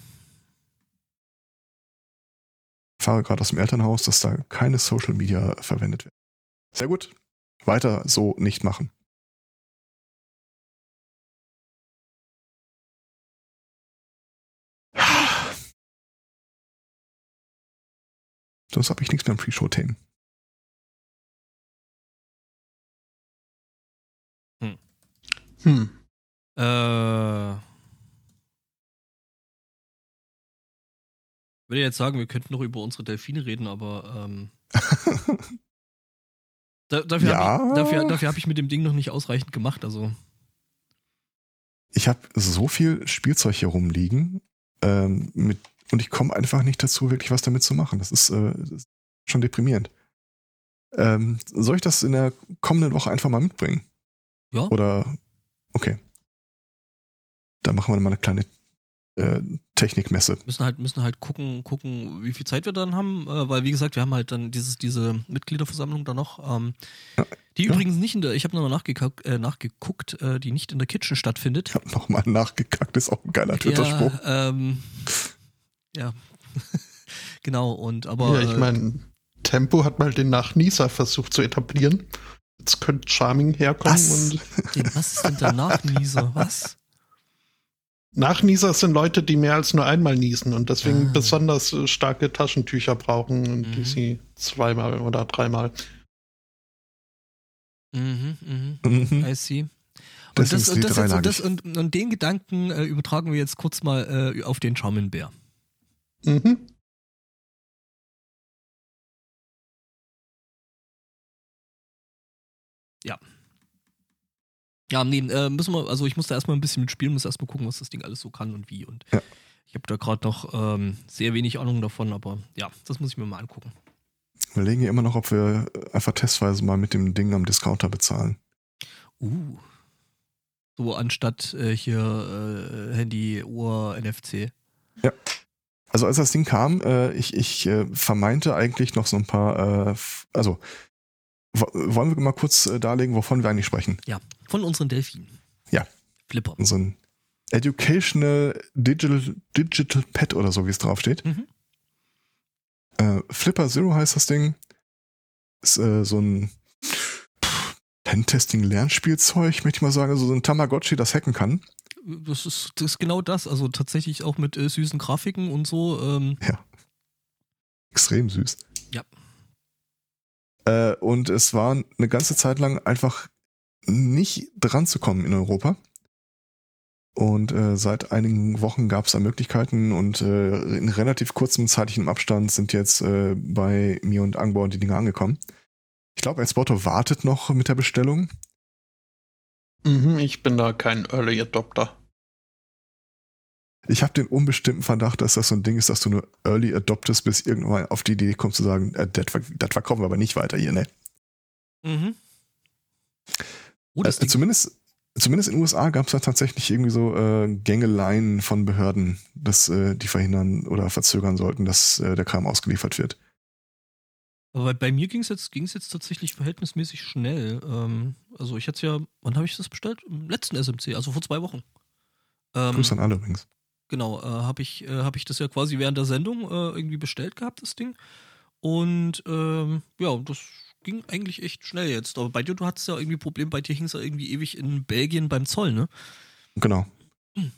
Ich fahre gerade aus dem Elternhaus, dass da keine Social Media verwendet werden. Sehr gut. Weiter so nicht machen. Sonst habe ich nichts mehr im Pre-Show-Themen. Hm. Äh. Ich würde jetzt sagen, wir könnten noch über unsere Delfine reden, aber ähm, [LAUGHS] da, dafür Ja. habe ich, dafür, dafür hab ich mit dem Ding noch nicht ausreichend gemacht. Also ich habe so viel Spielzeug hier rumliegen ähm, mit, und ich komme einfach nicht dazu, wirklich was damit zu machen. Das ist, äh, das ist schon deprimierend. Ähm, soll ich das in der kommenden Woche einfach mal mitbringen? Ja. Oder okay. Dann machen wir mal eine kleine äh, Technikmesse. müssen halt müssen halt gucken gucken, wie viel Zeit wir dann haben, äh, weil wie gesagt, wir haben halt dann dieses diese Mitgliederversammlung da noch, ähm, Ja. die Ja. übrigens nicht in der, ich habe nochmal nachgeguckt, äh, nachgeguckt, äh, die nicht in der Kitchen stattfindet. Ich habe nochmal nachgekackt, ist auch ein geiler Twitter-Spruch. Ja, ähm, ja. [LAUGHS] genau, und aber. ja, ich äh, meine, Tempo hat mal den Nachnießer versucht zu etablieren. Jetzt könnte Charming herkommen Was? und den- was ist denn der [LAUGHS] Nachnieser? Was? Nachnieser sind Leute, die mehr als nur einmal niesen und deswegen Ah. besonders äh, starke Taschentücher brauchen und die Mhm. sie zweimal oder dreimal. Mhm, mhm. Mhm. I see. Und, das, die das jetzt, und, das, und, und den Gedanken äh, übertragen wir jetzt kurz mal äh, auf den Charmin-Bär. Mhm. Ja, nee, äh, müssen wir, also ich muss da erstmal ein bisschen mitspielen, muss erstmal gucken, was das Ding alles so kann und wie. Und Ja. ich habe da gerade noch ähm, sehr wenig Ahnung davon, aber ja, das muss ich mir mal angucken. Wir überlegen ja immer noch, ob wir einfach testweise mal mit dem Ding am Discounter bezahlen. Uh. So anstatt äh, hier äh, Handy, Uhr, NFC. Also als das Ding kam, äh, ich, ich äh, vermeinte eigentlich noch so ein paar, äh, also wo- wollen wir mal kurz äh, darlegen, wovon wir eigentlich sprechen? Ja, von unseren Delfinen. Ja. Flipper. Unseren Educational Digital, Digital Pet oder so, wie es draufsteht. Mhm. Äh, Flipper Zero heißt das Ding. Ist äh, so ein Pentesting-Lernspielzeug, möchte ich mal sagen. Also so ein Tamagotchi, das hacken kann. Das ist, das ist genau das. Also tatsächlich auch mit äh, süßen Grafiken und so. Ähm, Extrem süß. Ja. Äh, und es war eine ganze Zeit lang einfach nicht dran zu kommen in Europa. Und äh, seit einigen Wochen gab es da Möglichkeiten und äh, in relativ kurzem zeitlichem Abstand sind jetzt äh, bei mir und Angbor die Dinge angekommen. Ich glaube, Exporter wartet noch mit der Bestellung. Mhm, ich bin da kein Early Adopter. Ich habe den unbestimmten Verdacht, dass das so ein Ding ist, dass du nur Early adoptest, bis irgendwann auf die Idee kommst zu sagen, äh, das ver- das verkaufen wir aber nicht weiter hier, ne? mhm. Oh, das äh, zumindest, zumindest in den USA gab es da tatsächlich irgendwie so äh, Gängeleien von Behörden, dass äh, die verhindern oder verzögern sollten, dass äh, der Kram ausgeliefert wird. Aber bei mir ging es jetzt, ging's jetzt tatsächlich verhältnismäßig schnell. Ähm, also ich hatte es ja, wann habe ich das bestellt? Im letzten SMC, also vor zwei Wochen. Ähm, Grüß an alle übrigens. Genau, äh, habe ich, äh, hab ich das ja quasi während der Sendung äh, irgendwie bestellt gehabt, das Ding. Und ähm, ja, das ging eigentlich echt schnell jetzt. Aber bei dir, du hattest ja irgendwie Problem, bei dir hing es ja irgendwie ewig in Belgien beim Zoll, ne? Genau. Hm.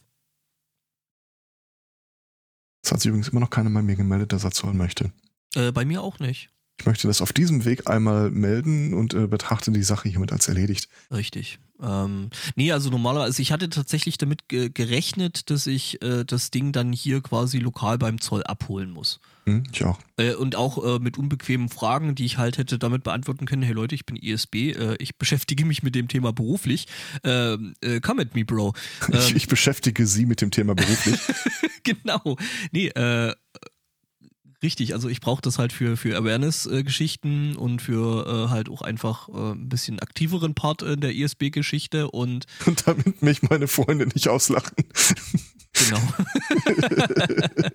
Es hat sich übrigens immer noch keiner bei mir gemeldet, dass er zahlen möchte. Äh, bei mir auch nicht. Ich möchte das auf diesem Weg einmal melden und äh, betrachte die Sache hiermit als erledigt. Richtig. Ähm, nee, also normalerweise, ich hatte tatsächlich damit ge gerechnet, dass ich äh, das Ding dann hier quasi lokal beim Zoll abholen muss. Hm, ich auch. Äh, und auch äh, mit unbequemen Fragen, die ich halt hätte damit beantworten können, hey Leute, ich bin ISB, äh, ich beschäftige mich mit dem Thema beruflich. Ähm, äh, come at me, Bro. [LAUGHS] Ich, Ähm, ich beschäftige Sie mit dem Thema beruflich. [LAUGHS] genau. Nee, äh, richtig, also ich brauche das halt für, für Awareness-Geschichten und für äh, halt auch einfach äh, ein bisschen aktiveren Part in der ISB-Geschichte und [LAUGHS] und damit mich meine Freunde nicht auslachen. genau. [LAUGHS]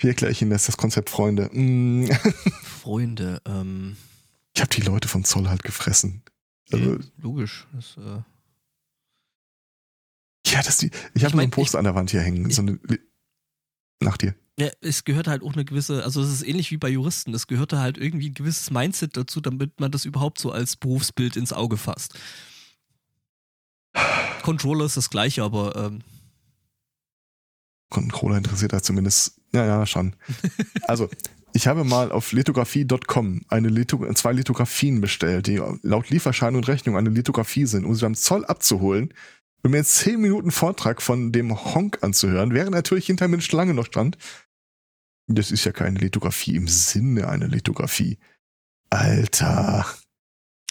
Wie erkläre ich Ihnen das, das Konzept Freunde? Mm, [LAUGHS] Freunde, ähm, Ich habe die Leute vom Zoll halt gefressen. Also, okay, logisch. Das, äh, ja, das die. Ich habe mein, so ein Poster an der Wand hier hängen. So eine, nach dir. Ja, es gehört halt auch eine gewisse, also es ist ähnlich wie bei Juristen, es gehörte halt irgendwie ein gewisses Mindset dazu, damit man das überhaupt so als Berufsbild ins Auge fasst. Controller ist das gleiche, aber ähm, Controller interessiert da zumindest. Ja, ja, schon. Also, ich habe mal auf lithografie.com eine zwei Lithografien bestellt, die laut Lieferschein und Rechnung eine Lithografie sind, um sie beim Zoll abzuholen. Und mir einen 10 Minuten Vortrag von dem Honk anzuhören, während natürlich hinter mir eine Schlange noch stand. Das ist ja keine Lithografie im Sinne einer Lithografie. Alter,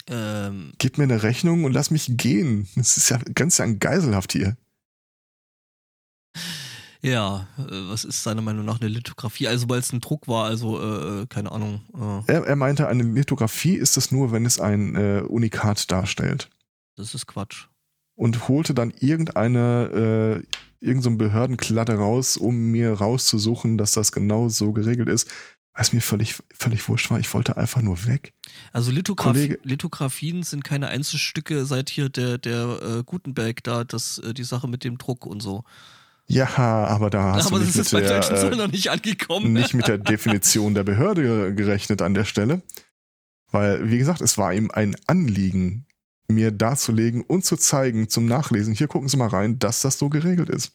ähm, gib mir eine Rechnung und lass mich gehen. Das ist ja ganz ja geiselhaft hier. ja, äh, was ist seiner Meinung nach eine Lithografie? Also weil es ein Druck war, also äh, äh, keine Ahnung. Äh, Er, er meinte, eine Lithografie ist es nur, wenn es ein äh, Unikat darstellt. das ist Quatsch. Und holte dann irgendeine, äh, irgendein so ein Behördenkladde raus, um mir rauszusuchen, dass das genau so geregelt ist. Was mir völlig, völlig wurscht war. Ich wollte einfach nur weg. Also Lithograf Lithografien sind keine Einzelstücke seit hier der, der äh, Gutenberg da, das, äh, die Sache mit dem Druck und so. Ja, aber da hast Aber du das nicht ist mit, der, äh, noch nicht angekommen. nicht mit der Definition der Behörde gerechnet an der Stelle. Weil, wie gesagt, es war ihm ein Anliegen, mir darzulegen und zu zeigen, zum Nachlesen, hier gucken Sie mal rein, dass das so geregelt ist.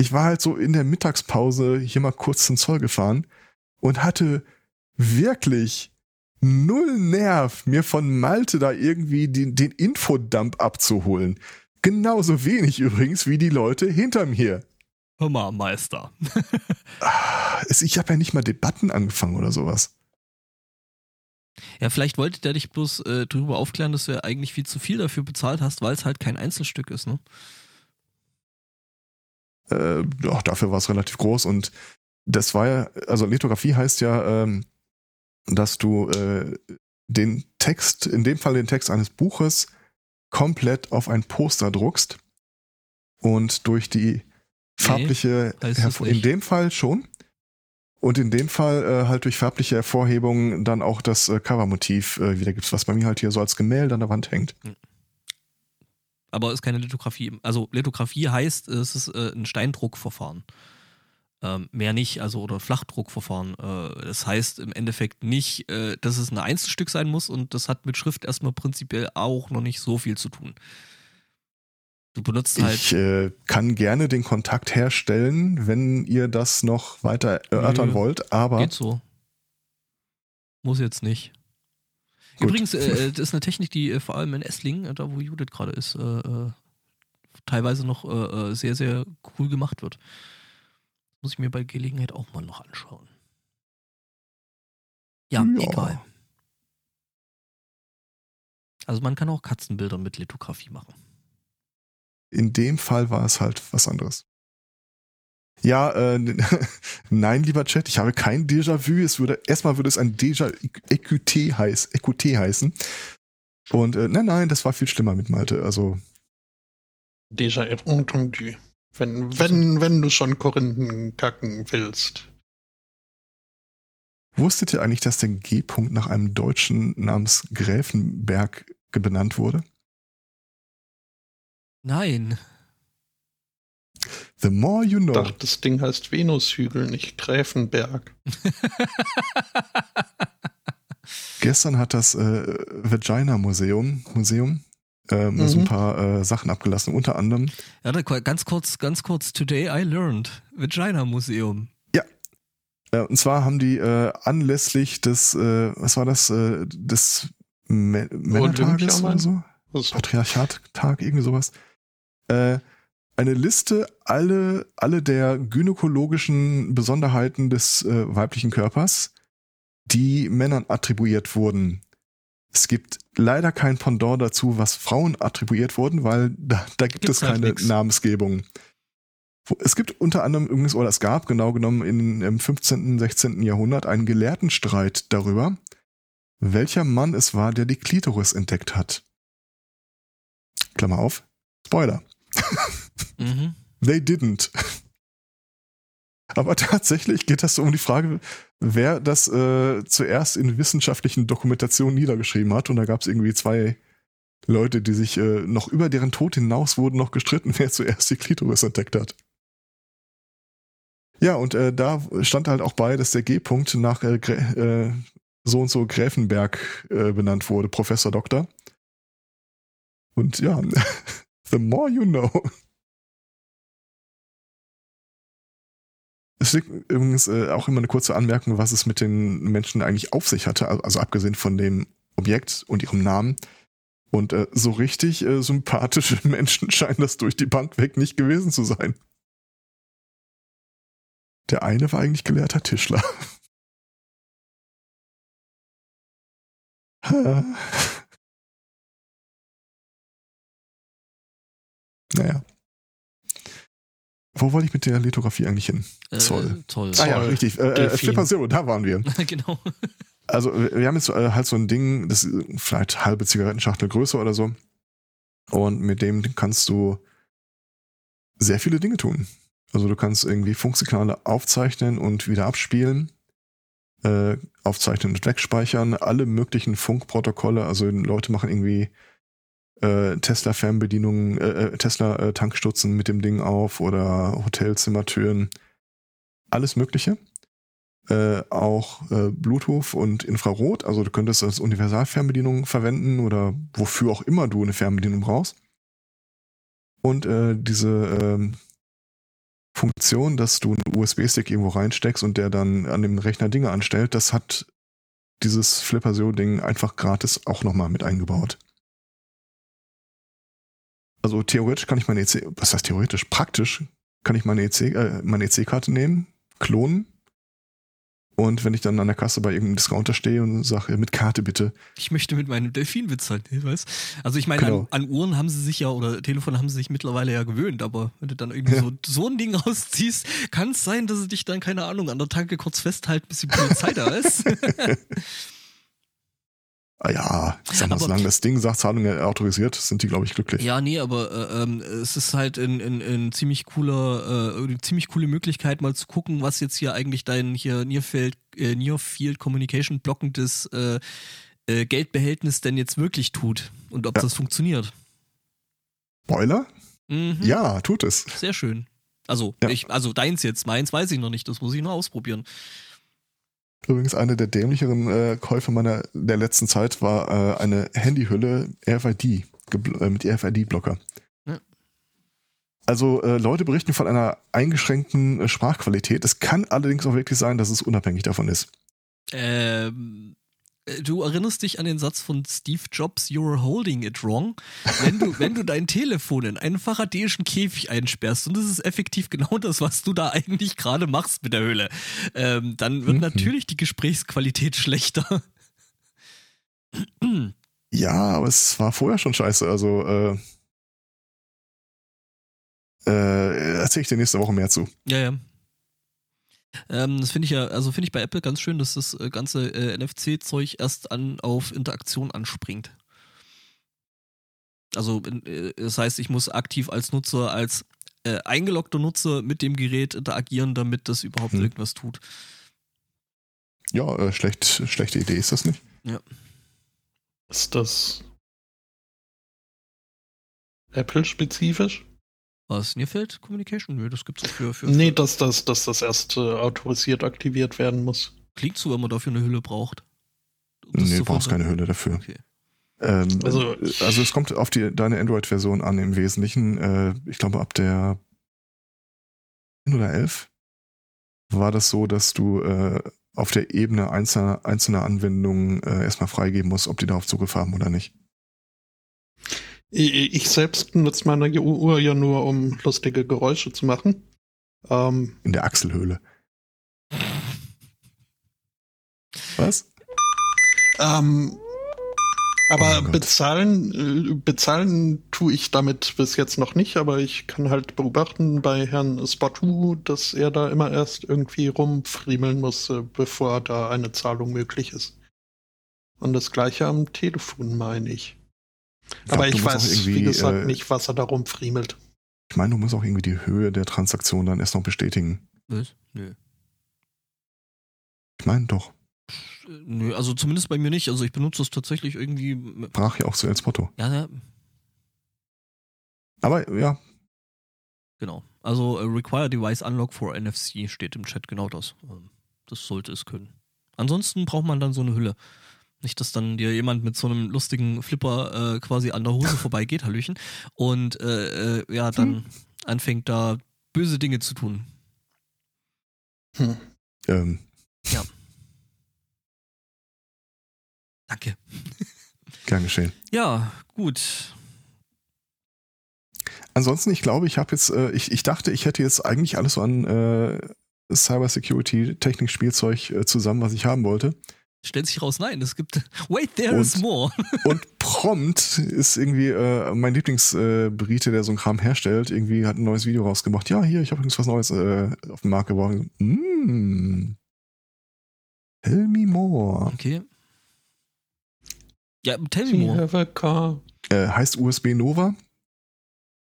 ich war halt so in der Mittagspause hier mal kurz zum Zoll gefahren und hatte wirklich null Nerv, mir von Malte da irgendwie den, den Infodump abzuholen. Genauso wenig übrigens wie die Leute hinter mir. Hör mal, Meister. [LAUGHS] Ah, ich habe ja nicht mal Debatten angefangen oder sowas. Ja, vielleicht wollte der dich bloß äh, darüber aufklären, dass du ja eigentlich viel zu viel dafür bezahlt hast, weil es halt kein Einzelstück ist, ne? Äh, ja, dafür war es relativ groß und das war ja, also Lithografie heißt ja, ähm, dass du äh, den Text, in dem Fall den Text eines Buches, komplett auf ein Poster druckst und durch die farbliche, Hervor- in dem Fall schon. Und in dem Fall äh, halt durch farbliche Hervorhebung dann auch das äh, Covermotiv äh, wiedergibst, was bei mir halt hier so als Gemälde an der Wand hängt. Aber ist keine Lithografie. Also Lithografie heißt, es ist äh, ein Steindruckverfahren. Ähm, mehr nicht, also oder Flachdruckverfahren. Äh, das heißt im Endeffekt nicht, äh, dass es ein Einzelstück sein muss und das hat mit Schrift erstmal prinzipiell auch noch nicht so viel zu tun. Du benutzt halt. Ich äh, kann gerne den Kontakt herstellen, wenn ihr das noch weiter erörtern wollt, aber Geht so. Muss jetzt nicht. Gut. Übrigens, äh, [LAUGHS] das ist eine Technik, die äh, vor allem in Esslingen, äh, da wo Judith gerade ist, äh, äh, teilweise noch sehr, sehr cool gemacht wird. Muss ich mir bei Gelegenheit auch mal noch anschauen. Ja, Ja. egal. Also man kann auch Katzenbilder mit Lithografie machen. In dem Fall war es halt was anderes. Ja, äh, [LAUGHS] nein, lieber Chat, ich habe kein Déjà-vu. Es würde, erstmal würde es ein Déjà-EQT heiß, EQT heißen. Und äh, nein, nein, das war viel schlimmer mit Malte. Also, Déjà entendu. Wenn, wenn, wenn du schon Korinthen kacken willst. wusstet ihr eigentlich, dass der G-Punkt nach einem Deutschen namens Gräfenberg benannt wurde? Nein. The more you Ich know. dachte, das Ding heißt Venushügel, nicht Gräfenberg. [LAUGHS] Gestern hat das äh, Vagina Museum, Museum äh, so ein Mhm. paar äh, Sachen abgelassen. Unter anderem Ja, ganz kurz, ganz kurz. Today I learned. Vagina Museum. Äh, und zwar haben die äh, anlässlich des, äh, was war das, äh, des Mä Männertages oder so? Patriarchattag, irgendwie sowas. Äh, eine Liste, alle, alle der gynäkologischen Besonderheiten des äh, weiblichen Körpers, die Männern attribuiert wurden. Es gibt leider kein Pendant dazu, was Frauen attribuiert wurden, weil da, da gibt Gibt's es halt keine nix. Namensgebung. Es gibt unter anderem übrigens, oder es gab genau genommen in, im 15., 16. Jahrhundert einen Gelehrtenstreit darüber, welcher Mann es war, der die Klitoris entdeckt hat. Klammer auf. Spoiler. Mhm. They didn't. Aber tatsächlich geht das so um die Frage, wer das äh, zuerst in wissenschaftlichen Dokumentationen niedergeschrieben hat. Und da gab es irgendwie zwei Leute, die sich äh, noch über deren Tod hinaus wurden noch gestritten, [LAUGHS] wer zuerst die Klitoris entdeckt hat. Ja, und äh, da stand halt auch bei, dass der G-Punkt nach äh, äh, so und so Gräfenberg äh, benannt wurde, Professor Doktor. Und ja, [LAUGHS] the more you know. Es liegt übrigens äh, auch immer eine kurze Anmerkung, was es mit den Menschen eigentlich auf sich hatte, also abgesehen von dem Objekt und ihrem Namen. Und äh, so richtig äh, sympathische [LAUGHS] Menschen scheinen das durch die Bank weg nicht gewesen zu sein. Der eine war eigentlich gelehrter Tischler. [LAUGHS] naja. Wo wollte ich mit der Lithografie eigentlich hin? Äh, Zoll. Zoll. Ah ja, richtig. Äh, äh. Flipper Zero, da waren wir. [LAUGHS] genau. Also wir wir haben jetzt äh, halt so ein Ding, das ist vielleicht halbe Zigarettenschachtel größer oder so. Und mit dem kannst du sehr viele Dinge tun. Also du kannst irgendwie Funksignale aufzeichnen und wieder abspielen, äh, aufzeichnen und wegspeichern, alle möglichen Funkprotokolle. Also Leute machen irgendwie äh, Tesla-Fernbedienungen, äh, äh, Tesla-Tankstutzen mit dem Ding auf oder Hotelzimmertüren. Alles Mögliche äh, auch äh, Bluetooth und Infrarot. Also du könntest als Universalfernbedienung verwenden oder wofür auch immer du eine Fernbedienung brauchst. Und äh, diese ähm, Funktion, dass du einen USB-Stick irgendwo reinsteckst und der dann an dem Rechner Dinge anstellt, das hat dieses Flipper-SEO-Ding einfach gratis auch nochmal mit eingebaut. Also theoretisch kann ich meine EC, was heißt theoretisch? Praktisch kann ich meine EC, äh, meine EC-Karte nehmen, klonen und wenn ich dann an der Kasse bei irgendeinem Discounter stehe und sage, mit Karte bitte. Ich möchte mit meinem Delfin bezahlen, weißt Also ich meine, genau. an, an, Uhren haben sie sich ja, oder Telefon haben sie sich mittlerweile ja gewöhnt, aber wenn du dann irgendwie ja. so, so ein Ding [LAUGHS] rausziehst, kann es sein, dass sie dich dann, keine Ahnung, an der Tanke kurz festhalten, bis die Polizei da ist. [LAUGHS] [LAUGHS] Ah ja, sag mal, solange das Ding sagt, Zahlung autorisiert, sind die, glaube ich, glücklich. Ja, nee, aber äh, ähm, es ist halt ein, ein, ein ziemlich cooler, äh, eine ziemlich coole Möglichkeit, mal zu gucken, was jetzt hier eigentlich dein hier Nearfield, äh, Nearfield Communication blockendes äh, äh, Geldbehältnis denn jetzt wirklich tut und ob ja. das funktioniert. Spoiler? Mhm. Ja, tut es. Sehr schön. Also, ja. ich, also deins jetzt, meins weiß ich noch nicht, das muss ich noch ausprobieren. Übrigens eine der dämlicheren äh, Käufe meiner der letzten Zeit war äh, eine Handyhülle RFID äh, mit RFID-Blocker. Ja. Also äh, Leute berichten von einer eingeschränkten äh, Sprachqualität. Es kann allerdings auch wirklich sein, dass es unabhängig davon ist. Ähm, äh, du erinnerst dich an den Satz von Steve Jobs, you're holding it wrong. Wenn du, wenn du dein Telefon in einen faradäischen Käfig einsperrst, und das ist effektiv genau das, was du da eigentlich gerade machst mit der Hülle, ähm, dann wird mhm. natürlich die Gesprächsqualität schlechter. Ja, aber es war vorher schon scheiße. Also, äh, äh, erzähle ich dir nächste Woche mehr zu. Ja, ja. Ähm, das finde ich ja, also finde ich bei Apple ganz schön, dass das äh, ganze äh, NFC-Zeug erst an auf Interaktion anspringt. Also äh, das heißt, ich muss aktiv als Nutzer, als äh, eingeloggter Nutzer mit dem Gerät interagieren, damit das überhaupt hm. irgendwas tut. Ja, äh, schlecht, schlechte Idee ist das nicht. Ja. Ist das Apple-spezifisch? Was? Nearfield Communication? Nö, das gibt es für, für. Nee, dass das, dass das erst äh, autorisiert aktiviert werden muss. Klingt so, wenn man dafür eine Hülle braucht. Um nee, du brauchst keine Hülle dafür. Okay. Ähm, also, also es kommt auf die, deine Android-Version an im Wesentlichen. Äh, ich glaube, ab der 10 oder 11 war das so, dass du äh, auf der Ebene einzelner, einzelner Anwendungen äh, erstmal freigeben musst, ob die darauf Zugriff haben oder nicht. Ich selbst nutze meine Uhr ja nur, um lustige Geräusche zu machen. Ähm, In der Achselhöhle. Was? Ähm, aber oh bezahlen, äh, bezahlen tue ich damit bis jetzt noch nicht, aber ich kann halt beobachten bei Herrn Spotu, dass er da immer erst irgendwie rumfriemeln muss, äh, bevor da eine Zahlung möglich ist. Und das gleiche am Telefon, meine ich. Ich Aber ich weiß, wie gesagt, äh, nicht, was er darum friemelt. Ich meine, du musst auch irgendwie die Höhe der Transaktion dann erst noch bestätigen. Was? Nö. Ich meine doch. Nö, also zumindest bei mir nicht. Also ich benutze das tatsächlich irgendwie. Brach ja auch so als Motto. Ja, ja. Aber ja. Genau. Also uh, Require Device Unlock for NFC steht im Chat genau das. Ähm, das sollte es können. Ansonsten braucht man dann so eine Hülle. Nicht, dass dann dir jemand mit so einem lustigen Flipper äh, quasi an der Hose [LAUGHS] vorbeigeht, Hallöchen, und äh, äh, ja, dann hm. anfängt da böse Dinge zu tun. Hm. Ähm. Ja. Danke. [LAUGHS] Gern geschehen. Ja, gut. Ansonsten, ich glaube, ich habe jetzt, äh, ich, ich dachte, ich hätte jetzt eigentlich alles so an äh, Cybersecurity, Technik, Spielzeug äh, zusammen, was ich haben wollte. Stellt sich raus, nein, es gibt. [LAUGHS] Wait, there und, is more. [LAUGHS] und prompt ist irgendwie äh, mein Lieblingsbrite, äh, der so ein Kram herstellt, irgendwie hat ein neues Video rausgemacht. Ja, hier, ich habe übrigens was Neues äh, auf den Markt geworfen. Mm. Tell me more. Okay. Ja, tell me more. Äh, heißt USB Nova.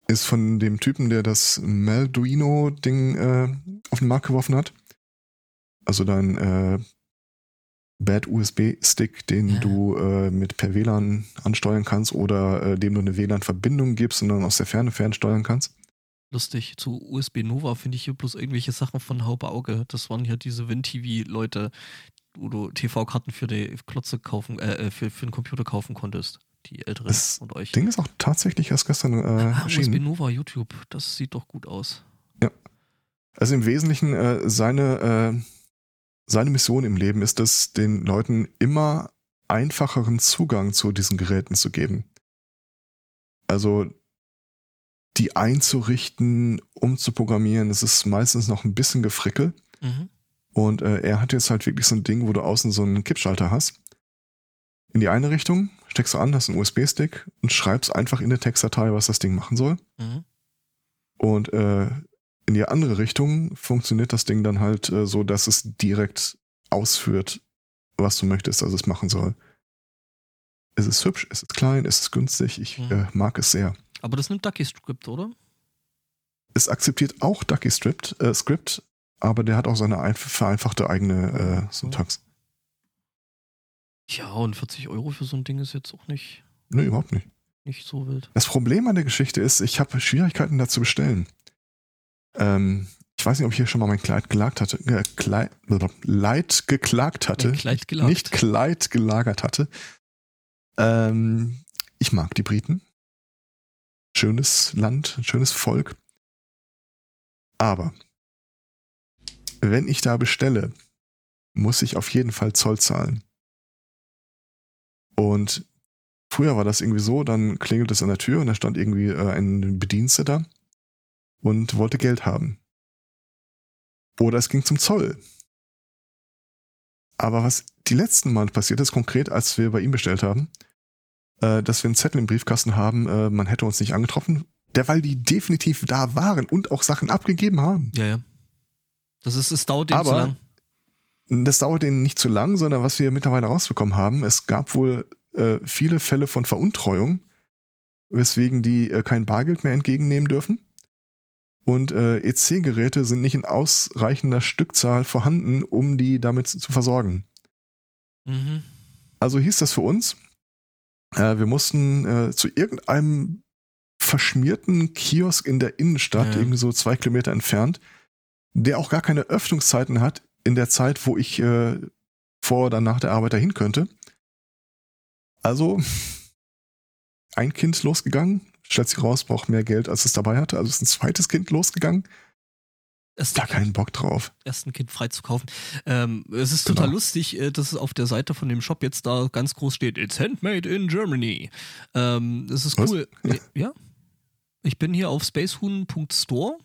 Ist von dem Typen, der das Malduino-Ding äh, auf den Markt geworfen hat. Also dein äh, Bad USB-Stick, den ja. du äh, mit per WLAN ansteuern kannst oder äh, dem du eine WLAN-Verbindung gibst und dann aus der Ferne fernsteuern kannst. Lustig, zu USB Nova finde ich hier bloß irgendwelche Sachen von Haube Auge. Das waren ja diese WinTV-Leute, wo du TV-Karten für die Klotze kaufen, äh, äh, für, für den Computer kaufen konntest. Die Älteren das und euch. Ding ist auch tatsächlich erst gestern äh, ah, USB Nova YouTube, das sieht doch gut aus. Ja. Also im Wesentlichen äh, seine, äh, seine Mission im Leben ist es, den Leuten immer einfacheren Zugang zu diesen Geräten zu geben. Also die einzurichten, umzuprogrammieren, es ist meistens noch ein bisschen gefrickel. Mhm. Und äh, er hat jetzt halt wirklich so ein Ding, wo du außen so einen Kippschalter hast. In die eine Richtung steckst du an, hast einen USB-Stick und schreibst einfach in der Textdatei, was das Ding machen soll. Mhm. Und äh, in die andere Richtung funktioniert das Ding dann halt äh, so, dass es direkt ausführt, was du möchtest, dass es machen soll. Es ist hübsch, es ist klein, es ist günstig, ich Mhm. äh, mag es sehr. Aber das nimmt Ducky Script, oder? Es akzeptiert auch Ducky Script, äh, Script aber der hat auch seine einf vereinfachte eigene äh, Syntax. Ja, und 40 Euro für so ein Ding ist jetzt auch nicht, Nö, überhaupt nicht. nicht so wild. Das Problem an der Geschichte ist, ich habe Schwierigkeiten da zu bestellen. Ähm, ich weiß nicht, ob ich hier schon mal mein Kleid gelagt hatte, äh, Kleid, Leid geklagt hatte. Mein Kleid gelagt. Nicht Kleid gelagert hatte. Ähm, ich mag die Briten. Schönes Land, schönes Volk. Aber wenn ich da bestelle, muss ich auf jeden Fall Zoll zahlen. Und früher war das irgendwie so, dann klingelt es an der Tür und da stand irgendwie äh, ein Bediensteter und wollte Geld haben. Oder es ging zum Zoll. Aber was die letzten Mal passiert ist, konkret, als wir bei ihm bestellt haben, äh, dass wir einen Zettel im Briefkasten haben, äh, man hätte uns nicht angetroffen, derweil die definitiv da waren und auch Sachen abgegeben haben. Ja, ja. Das ist, es dauert denen Aber- zu lang. Das dauert denen nicht zu lang, sondern was wir mittlerweile rausbekommen haben, es gab wohl äh, viele Fälle von Veruntreuung, weswegen die äh, kein Bargeld mehr entgegennehmen dürfen. Und äh, EC-Geräte sind nicht in ausreichender Stückzahl vorhanden, um die damit zu versorgen. Mhm. Also hieß das für uns, äh, wir mussten äh, zu irgendeinem verschmierten Kiosk in der Innenstadt, Ja. irgendwie so zwei Kilometer entfernt, der auch gar keine Öffnungszeiten hat in der Zeit, wo ich äh, vor oder nach der Arbeit dahin könnte. Also ein Kind losgegangen, stellt sich raus, braucht mehr Geld, als es dabei hatte. Also ist ein zweites Kind losgegangen. Erst Da keinen Bock drauf. erst ein Kind frei zu kaufen. Ähm, es ist total Genau. lustig, äh, dass es auf der Seite von dem Shop jetzt da ganz groß steht, It's handmade in Germany. Ähm, das ist Was? cool. Ja. ja. Ich bin hier auf spacehuhn.store.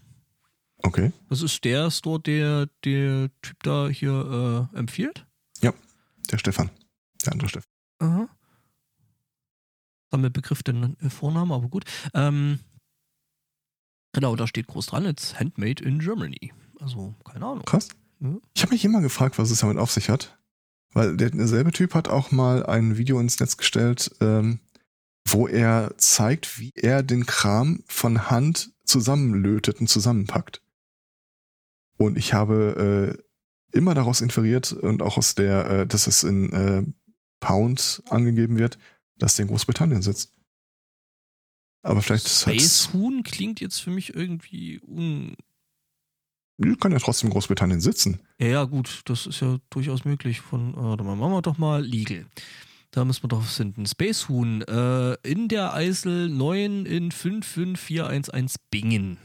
Okay. Das ist der Store, der der Typ da hier äh, empfiehlt. Der Stefan. Der andere Stefan. Aha. Sammelbegriff den äh, Vornamen, aber gut. Ähm, genau, da steht groß dran, it's handmade in Germany. Also, keine Ahnung. Krass. Ja. Ich habe mich immer gefragt, was es damit auf sich hat. Weil der, derselbe Typ hat auch mal ein Video ins Netz gestellt, ähm, wo er zeigt, wie er den Kram von Hand zusammenlötet und zusammenpackt. Und ich habe äh, immer daraus inferiert und auch aus der, äh, dass es in äh, Pound angegeben wird, dass der in Großbritannien sitzt. Aber vielleicht Space Huhn klingt jetzt für mich irgendwie un. Die kann ja trotzdem in Großbritannien sitzen. Ja, ja, gut, das ist ja durchaus möglich. Von, äh, warte mal, machen wir doch mal Legal. Da müssen wir drauf finden. Space Huhn äh, in der Eisel 9 in 55411 Bingen.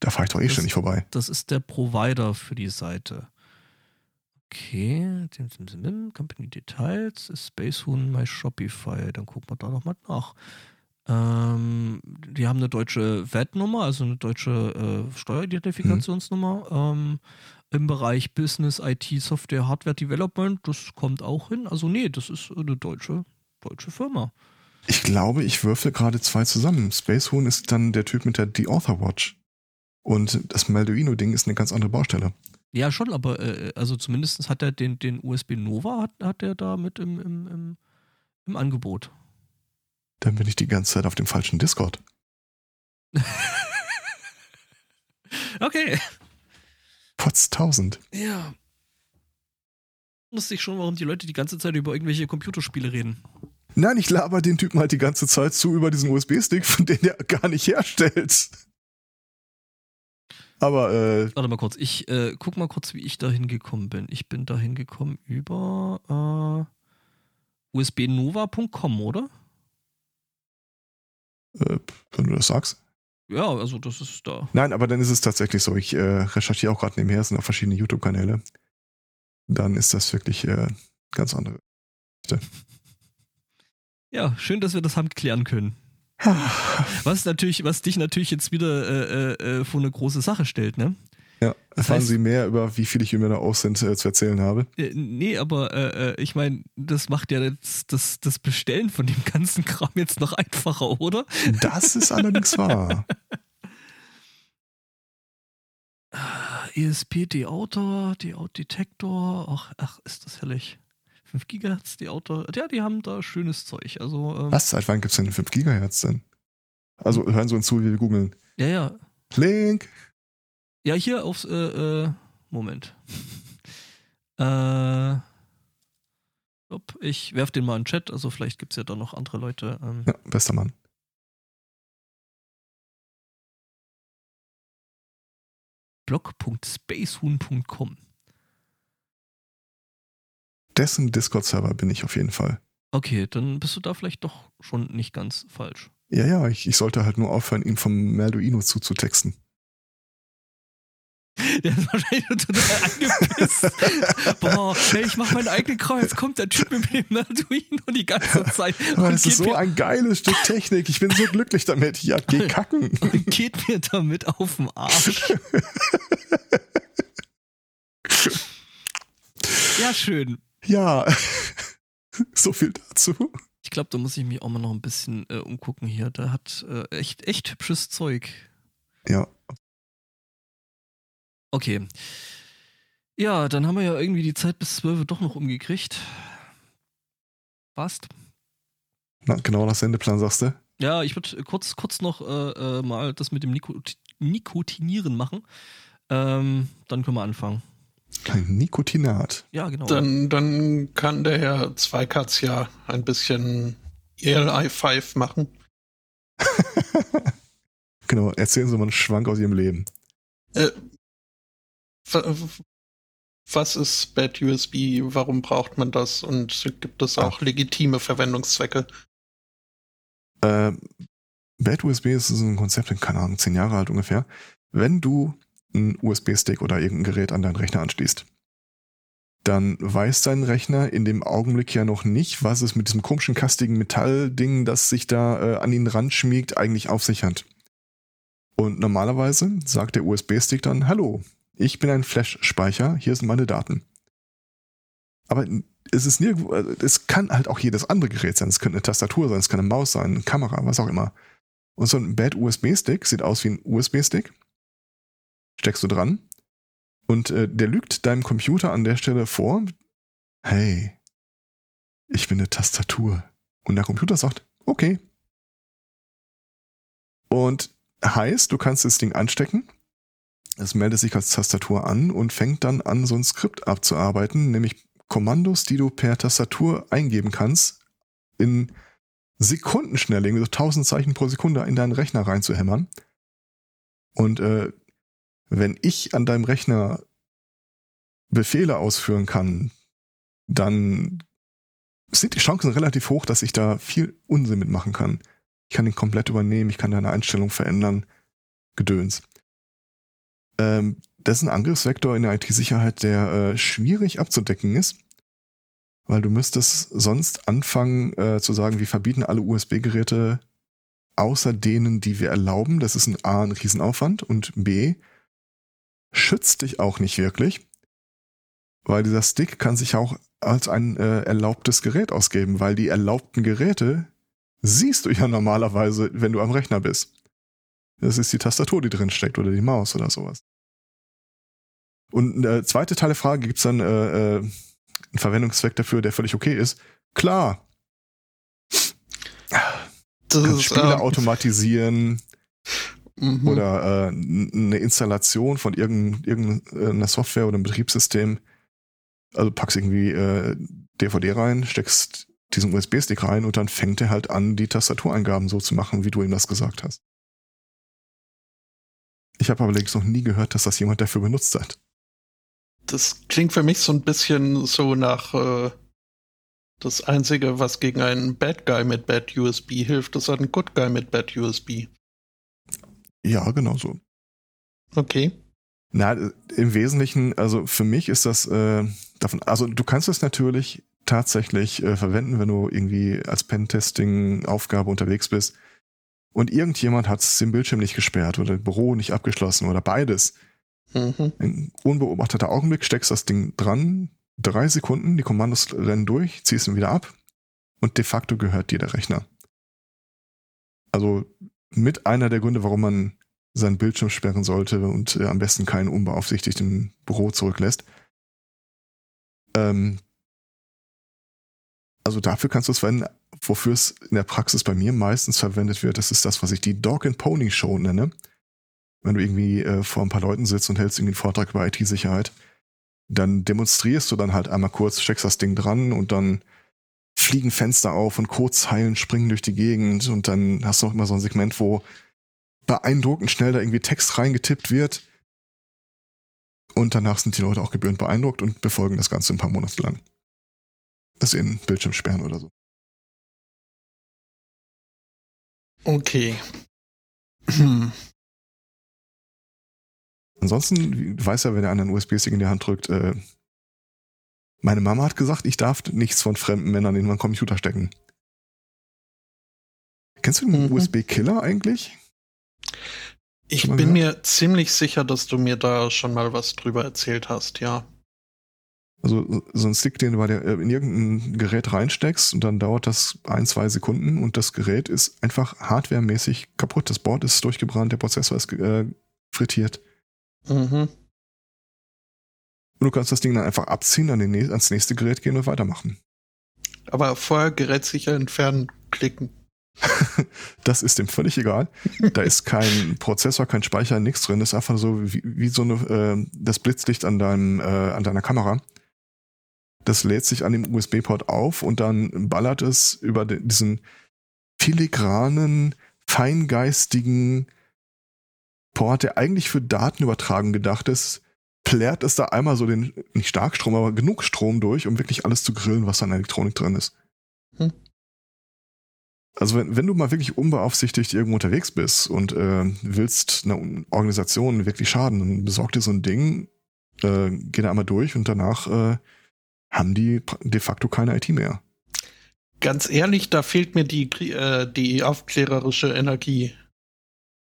Da fahre ich doch eh Das- ständig vorbei. Das ist der Provider für die Seite. Okay, Company Details, Space Huhn, My Shopify. Dann gucken wir da nochmal nach. Ähm, die haben eine deutsche VAT-Nummer, also eine deutsche äh, Steueridentifikationsnummer. Ähm, Im Bereich Business, IT, Software, Hardware Development, das kommt auch hin. Also nee, das ist eine deutsche, deutsche Firma. Ich glaube, ich würfel gerade zwei zusammen. Space Huhn ist dann der Typ mit der The Author Watch. Und das Malduino-Ding ist eine ganz andere Baustelle. Ja, schon, aber äh, also zumindest hat er den, den USB Nova, hat, hat er da mit im, im, im, im Angebot. Dann bin ich die ganze Zeit auf dem falschen Discord. [LAUGHS] Okay. Potz 1000. Ja. Wusste ich schon, warum die Leute die ganze Zeit über irgendwelche Computerspiele reden. Nein, ich laber den Typen halt die ganze Zeit zu über diesen USB-Stick, von dem er gar nicht herstellt. Aber, äh, Warte mal kurz, ich äh, guck mal kurz, wie ich da hingekommen bin. Ich bin da hingekommen über äh, usbnova.com, oder? äh, wenn du das sagst. Ja, also das ist da. Nein, aber dann ist es tatsächlich so. Ich äh, recherchiere auch gerade nebenher, es sind auch verschiedene YouTube-Kanäle. Dann ist das wirklich äh, ganz andere. Ja, schön, dass wir das haben klären können. [SIGHS] Was natürlich, was dich natürlich jetzt wieder äh, äh, äh, vor eine große Sache stellt, ne? Ja, Das erfahren heißt- Sie mehr über, wie viel ich über der aus sind, äh, zu erzählen habe. Äh, nee, aber äh, äh, ich meine, das macht ja jetzt das, das Bestellen von dem ganzen Kram jetzt noch einfacher, oder? Das ist allerdings [LAUGHS] wahr. ESP D-Autor, D-Out-Detektor, ach, ach, ist das herrlich. 5 Gigahertz, die Autor, ja, die haben da schönes Zeug. Also, ähm, Was? Seit wann gibt es denn 5 Gigahertz denn? Also hören Sie uns zu, wie wir googeln. ja, ja. Link. Ja, hier aufs, äh, äh, Moment. [LAUGHS] äh, ich werf den mal in den Chat, also vielleicht gibt es ja da noch andere Leute. Ähm, Ja, bester Mann. blog.spacehuhn.com. Dessen Discord-Server bin ich auf jeden Fall. Okay, dann bist du da vielleicht doch schon nicht ganz falsch. Ja, ja, ich, ich sollte halt nur aufhören, ihn vom Merduino zuzutexten. [LAUGHS] Der ist wahrscheinlich total angepisst. [LAUGHS] Boah, hey, ich mach meinen eigenen jetzt kommt der Typ mit dem Arduino die ganze [LAUGHS] Zeit. Aber das ist so ein geiles Stück Technik. Ich bin so glücklich damit. Ja, geh kacken. geht mir damit auf den Arsch. Ja, schön. Ja, [LAUGHS] so viel dazu. Ich glaube, da muss ich mich auch mal noch ein bisschen äh, umgucken hier. Der hat äh, echt, echt hübsches Zeug. Ja, Okay. Ja, dann haben wir ja irgendwie die Zeit bis 12 Uhr doch noch umgekriegt. Passt. na, genau nach Sendeplan sagst du. Ja, ich würde kurz, kurz noch äh, äh, mal das mit dem Nikot Nikotinieren machen. Ähm, dann können wir anfangen. Ein Nikotinat. Ja, genau. Dann, dann kann der Herr Zweikatz ja ein bisschen ELI 5 machen. [LAUGHS] Genau, erzählen Sie mal einen Schwank aus Ihrem Leben. Äh, wa- was ist Bad USB? Warum braucht man das? Und gibt es auch legitime Verwendungszwecke? Äh, Bad USB ist so ein Konzept, keine Ahnung, zehn Jahre alt ungefähr. Wenn du einen USB-Stick oder irgendein Gerät an deinen Rechner anschließt, dann weiß dein Rechner in dem Augenblick ja noch nicht, was es mit diesem komischen kastigen Metallding, das sich da äh, an ihn ranschmiegt, eigentlich auf sich hat. Und normalerweise sagt der USB-Stick dann, hallo, ich bin ein Flash-Speicher, hier sind meine Daten. Aber es ist nirgendwo, also es kann halt auch jedes andere Gerät sein. Es könnte eine Tastatur sein, es kann eine Maus sein, eine Kamera, was auch immer. Und so ein Bad USB-Stick sieht aus wie ein USB-Stick. Steckst du dran und äh, der lügt deinem Computer an der Stelle vor, hey, ich bin eine Tastatur. Und der Computer sagt, okay. Und heißt, du kannst das Ding anstecken, es meldet sich als Tastatur an und fängt dann an, so ein Skript abzuarbeiten, nämlich Kommandos, die du per Tastatur eingeben kannst, in Sekundenschnelle, irgendwie so 1000 Zeichen pro Sekunde in deinen Rechner reinzuhämmern. Und äh, wenn ich an deinem Rechner Befehle ausführen kann, dann sind die Chancen relativ hoch, dass ich da viel Unsinn mitmachen kann. Ich kann den komplett übernehmen, ich kann deine Einstellung verändern. Gedöns. Ähm, das ist ein Angriffsvektor in der IT-Sicherheit, der äh, schwierig abzudecken ist, weil du müsstest sonst anfangen äh, zu sagen, wir verbieten alle USB-Geräte außer denen, die wir erlauben. Das ist ein A, ein Riesenaufwand und B, schützt dich auch nicht wirklich, weil dieser Stick kann sich auch als ein äh, erlaubtes Gerät ausgeben, weil die erlaubten Geräte siehst du ja normalerweise, wenn du am Rechner bist. Das ist die Tastatur, die drin steckt oder die Maus oder sowas. Und äh, zweite Teil der Frage, gibt es dann äh, äh, einen Verwendungszweck dafür, der völlig okay ist? Klar, Das du kannst ist, Spiele ähm, automatisieren mhm. oder äh, eine Installation von irgendein- irgendeiner Software oder einem Betriebssystem. Also packst irgendwie äh, DVD rein, steckst diesen USB-Stick rein und dann fängt er halt an, die Tastatureingaben so zu machen, wie du ihm das gesagt hast. Ich habe aber allerdings noch nie gehört, dass das jemand dafür benutzt hat. Das klingt für mich so ein bisschen so nach äh, das Einzige, was gegen einen Bad Guy mit Bad USB hilft, ist ein Good Guy mit Bad USB. Ja, genau so. Okay. Na, im Wesentlichen, also für mich ist das äh, davon, also du kannst es natürlich tatsächlich äh, verwenden, wenn du irgendwie als Pentesting-Aufgabe unterwegs bist und irgendjemand hat den Bildschirm nicht gesperrt oder das Büro nicht abgeschlossen oder beides. Mhm. Ein unbeobachteter Augenblick, steckst das Ding dran, drei Sekunden, die Kommandos rennen durch, ziehst ihn wieder ab und de facto gehört dir der Rechner. Also mit einer der Gründe, warum man seinen Bildschirm sperren sollte und äh, am besten keinen unbeaufsichtigten Büro zurücklässt. Ähm, also dafür kannst du es verwenden, wofür es in der Praxis bei mir meistens verwendet wird. Das ist das, was ich die Dog and Pony Show nenne. Wenn du irgendwie äh, vor ein paar Leuten sitzt und hältst irgendwie einen Vortrag über IT-Sicherheit, dann demonstrierst du dann halt einmal kurz, steckst das Ding dran und dann fliegen Fenster auf und Codezeilen springen durch die Gegend und dann hast du auch immer so ein Segment, wo beeindruckend schnell da irgendwie Text reingetippt wird. Und danach sind die Leute auch gebührend beeindruckt und befolgen das Ganze ein paar Monate lang. Das in Bildschirm sperren oder so. Okay. Hm. [CLEARS THROAT] Ansonsten, weißt ja, wenn der einen USB-Stick in die Hand drückt, äh, meine Mama hat gesagt, ich darf nichts von fremden Männern in meinen Computer stecken. Kennst du den Mhm. USB-Killer eigentlich? Ich mal bin gehört? mir ziemlich sicher, dass du mir da schon mal was drüber erzählt hast, ja. Also so ein Stick, den du bei der, äh, in irgendein Gerät reinsteckst und dann dauert das ein, zwei Sekunden und das Gerät ist einfach hardwaremäßig kaputt. Das Board ist durchgebrannt, der Prozessor ist äh, frittiert. Mhm. Und du kannst das Ding dann einfach abziehen, an den, ans nächste Gerät gehen und weitermachen. Aber vorher Gerät sicher entfernen klicken. [LAUGHS] Das ist dem völlig egal. Da ist kein [LAUGHS] Prozessor, kein Speicher, nichts drin. Das ist einfach so wie, wie so eine, äh, das Blitzlicht an deinem, äh, an deiner Kamera. Das lädt sich an dem USB-Port auf und dann ballert es über den, diesen filigranen, feingeistigen Port, der eigentlich für Datenübertragung gedacht ist, plärt es da einmal so den, nicht Starkstrom, aber genug Strom durch, um wirklich alles zu grillen, was an Elektronik drin ist. Hm. Also wenn, wenn du mal wirklich unbeaufsichtigt irgendwo unterwegs bist und äh, willst einer Organisation wirklich schaden, dann besorg dir so ein Ding, äh, geh da einmal durch und danach äh, haben die de facto keine IT mehr. Ganz ehrlich, da fehlt mir die, äh, die aufklärerische Energie.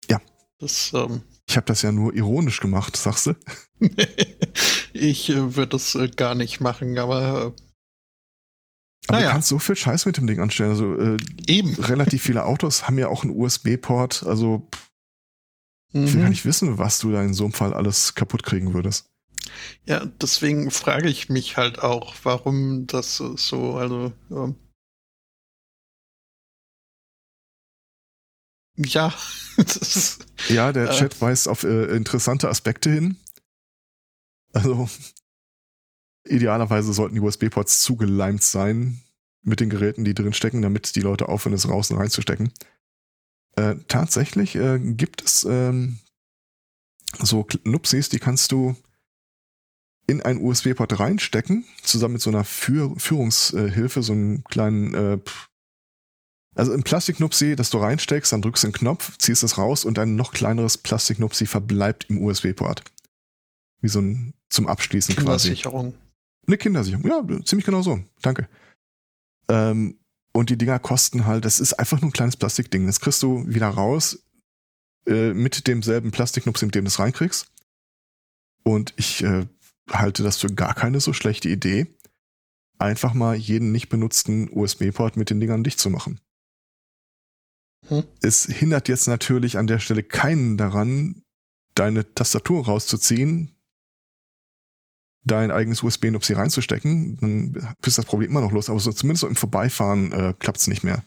Ja. Das, ähm, Ich habe das ja nur ironisch gemacht, sagst du? [LAUGHS] ich äh, würde das äh, gar nicht machen, aber Aber Naja. du kannst so viel Scheiß mit dem Ding anstellen. Also äh, äh, eben. relativ viele Autos haben ja auch einen USB-Port. Also pff, ich will gar Mhm. nicht wissen, was du da in so einem Fall alles kaputt kriegen würdest. Ja, deswegen frage ich mich halt auch, warum das äh, so, also, ähm, ja, [LAUGHS] das ist, Ja, der Äh. Chat weist auf äh, interessante Aspekte hin. Also idealerweise sollten die USB-Ports zugeleimt sein mit den Geräten, die drin stecken, damit die Leute aufhören, es raus und reinzustecken. Äh, tatsächlich äh, gibt es ähm, so Nupsis, die kannst du in einen USB-Port reinstecken, zusammen mit so einer Führ Führungshilfe, so einem kleinen äh, also ein Plastiknupsi, das du reinsteckst, dann drückst du den Knopf, ziehst es raus und ein noch kleineres Plastiknupsi verbleibt im USB-Port. Wie so ein zum Abschließen quasi. Kindersicherung. Eine Kindersicherung. Ja, ziemlich genau so. Danke. Ähm, und die Dinger kosten halt, das ist einfach nur ein kleines Plastikding. Das kriegst du wieder raus äh, mit demselben Plastiknupsi, mit dem du es reinkriegst. Und ich äh, halte das für gar keine so schlechte Idee, einfach mal jeden nicht benutzten USB-Port mit den Dingern dicht zu machen. Hm. Es hindert jetzt natürlich an der Stelle keinen daran, deine Tastatur rauszuziehen, dein eigenes USB-Nupsi reinzustecken, dann ist das Problem immer noch los, aber so zumindest so im Vorbeifahren äh, klappt's nicht mehr.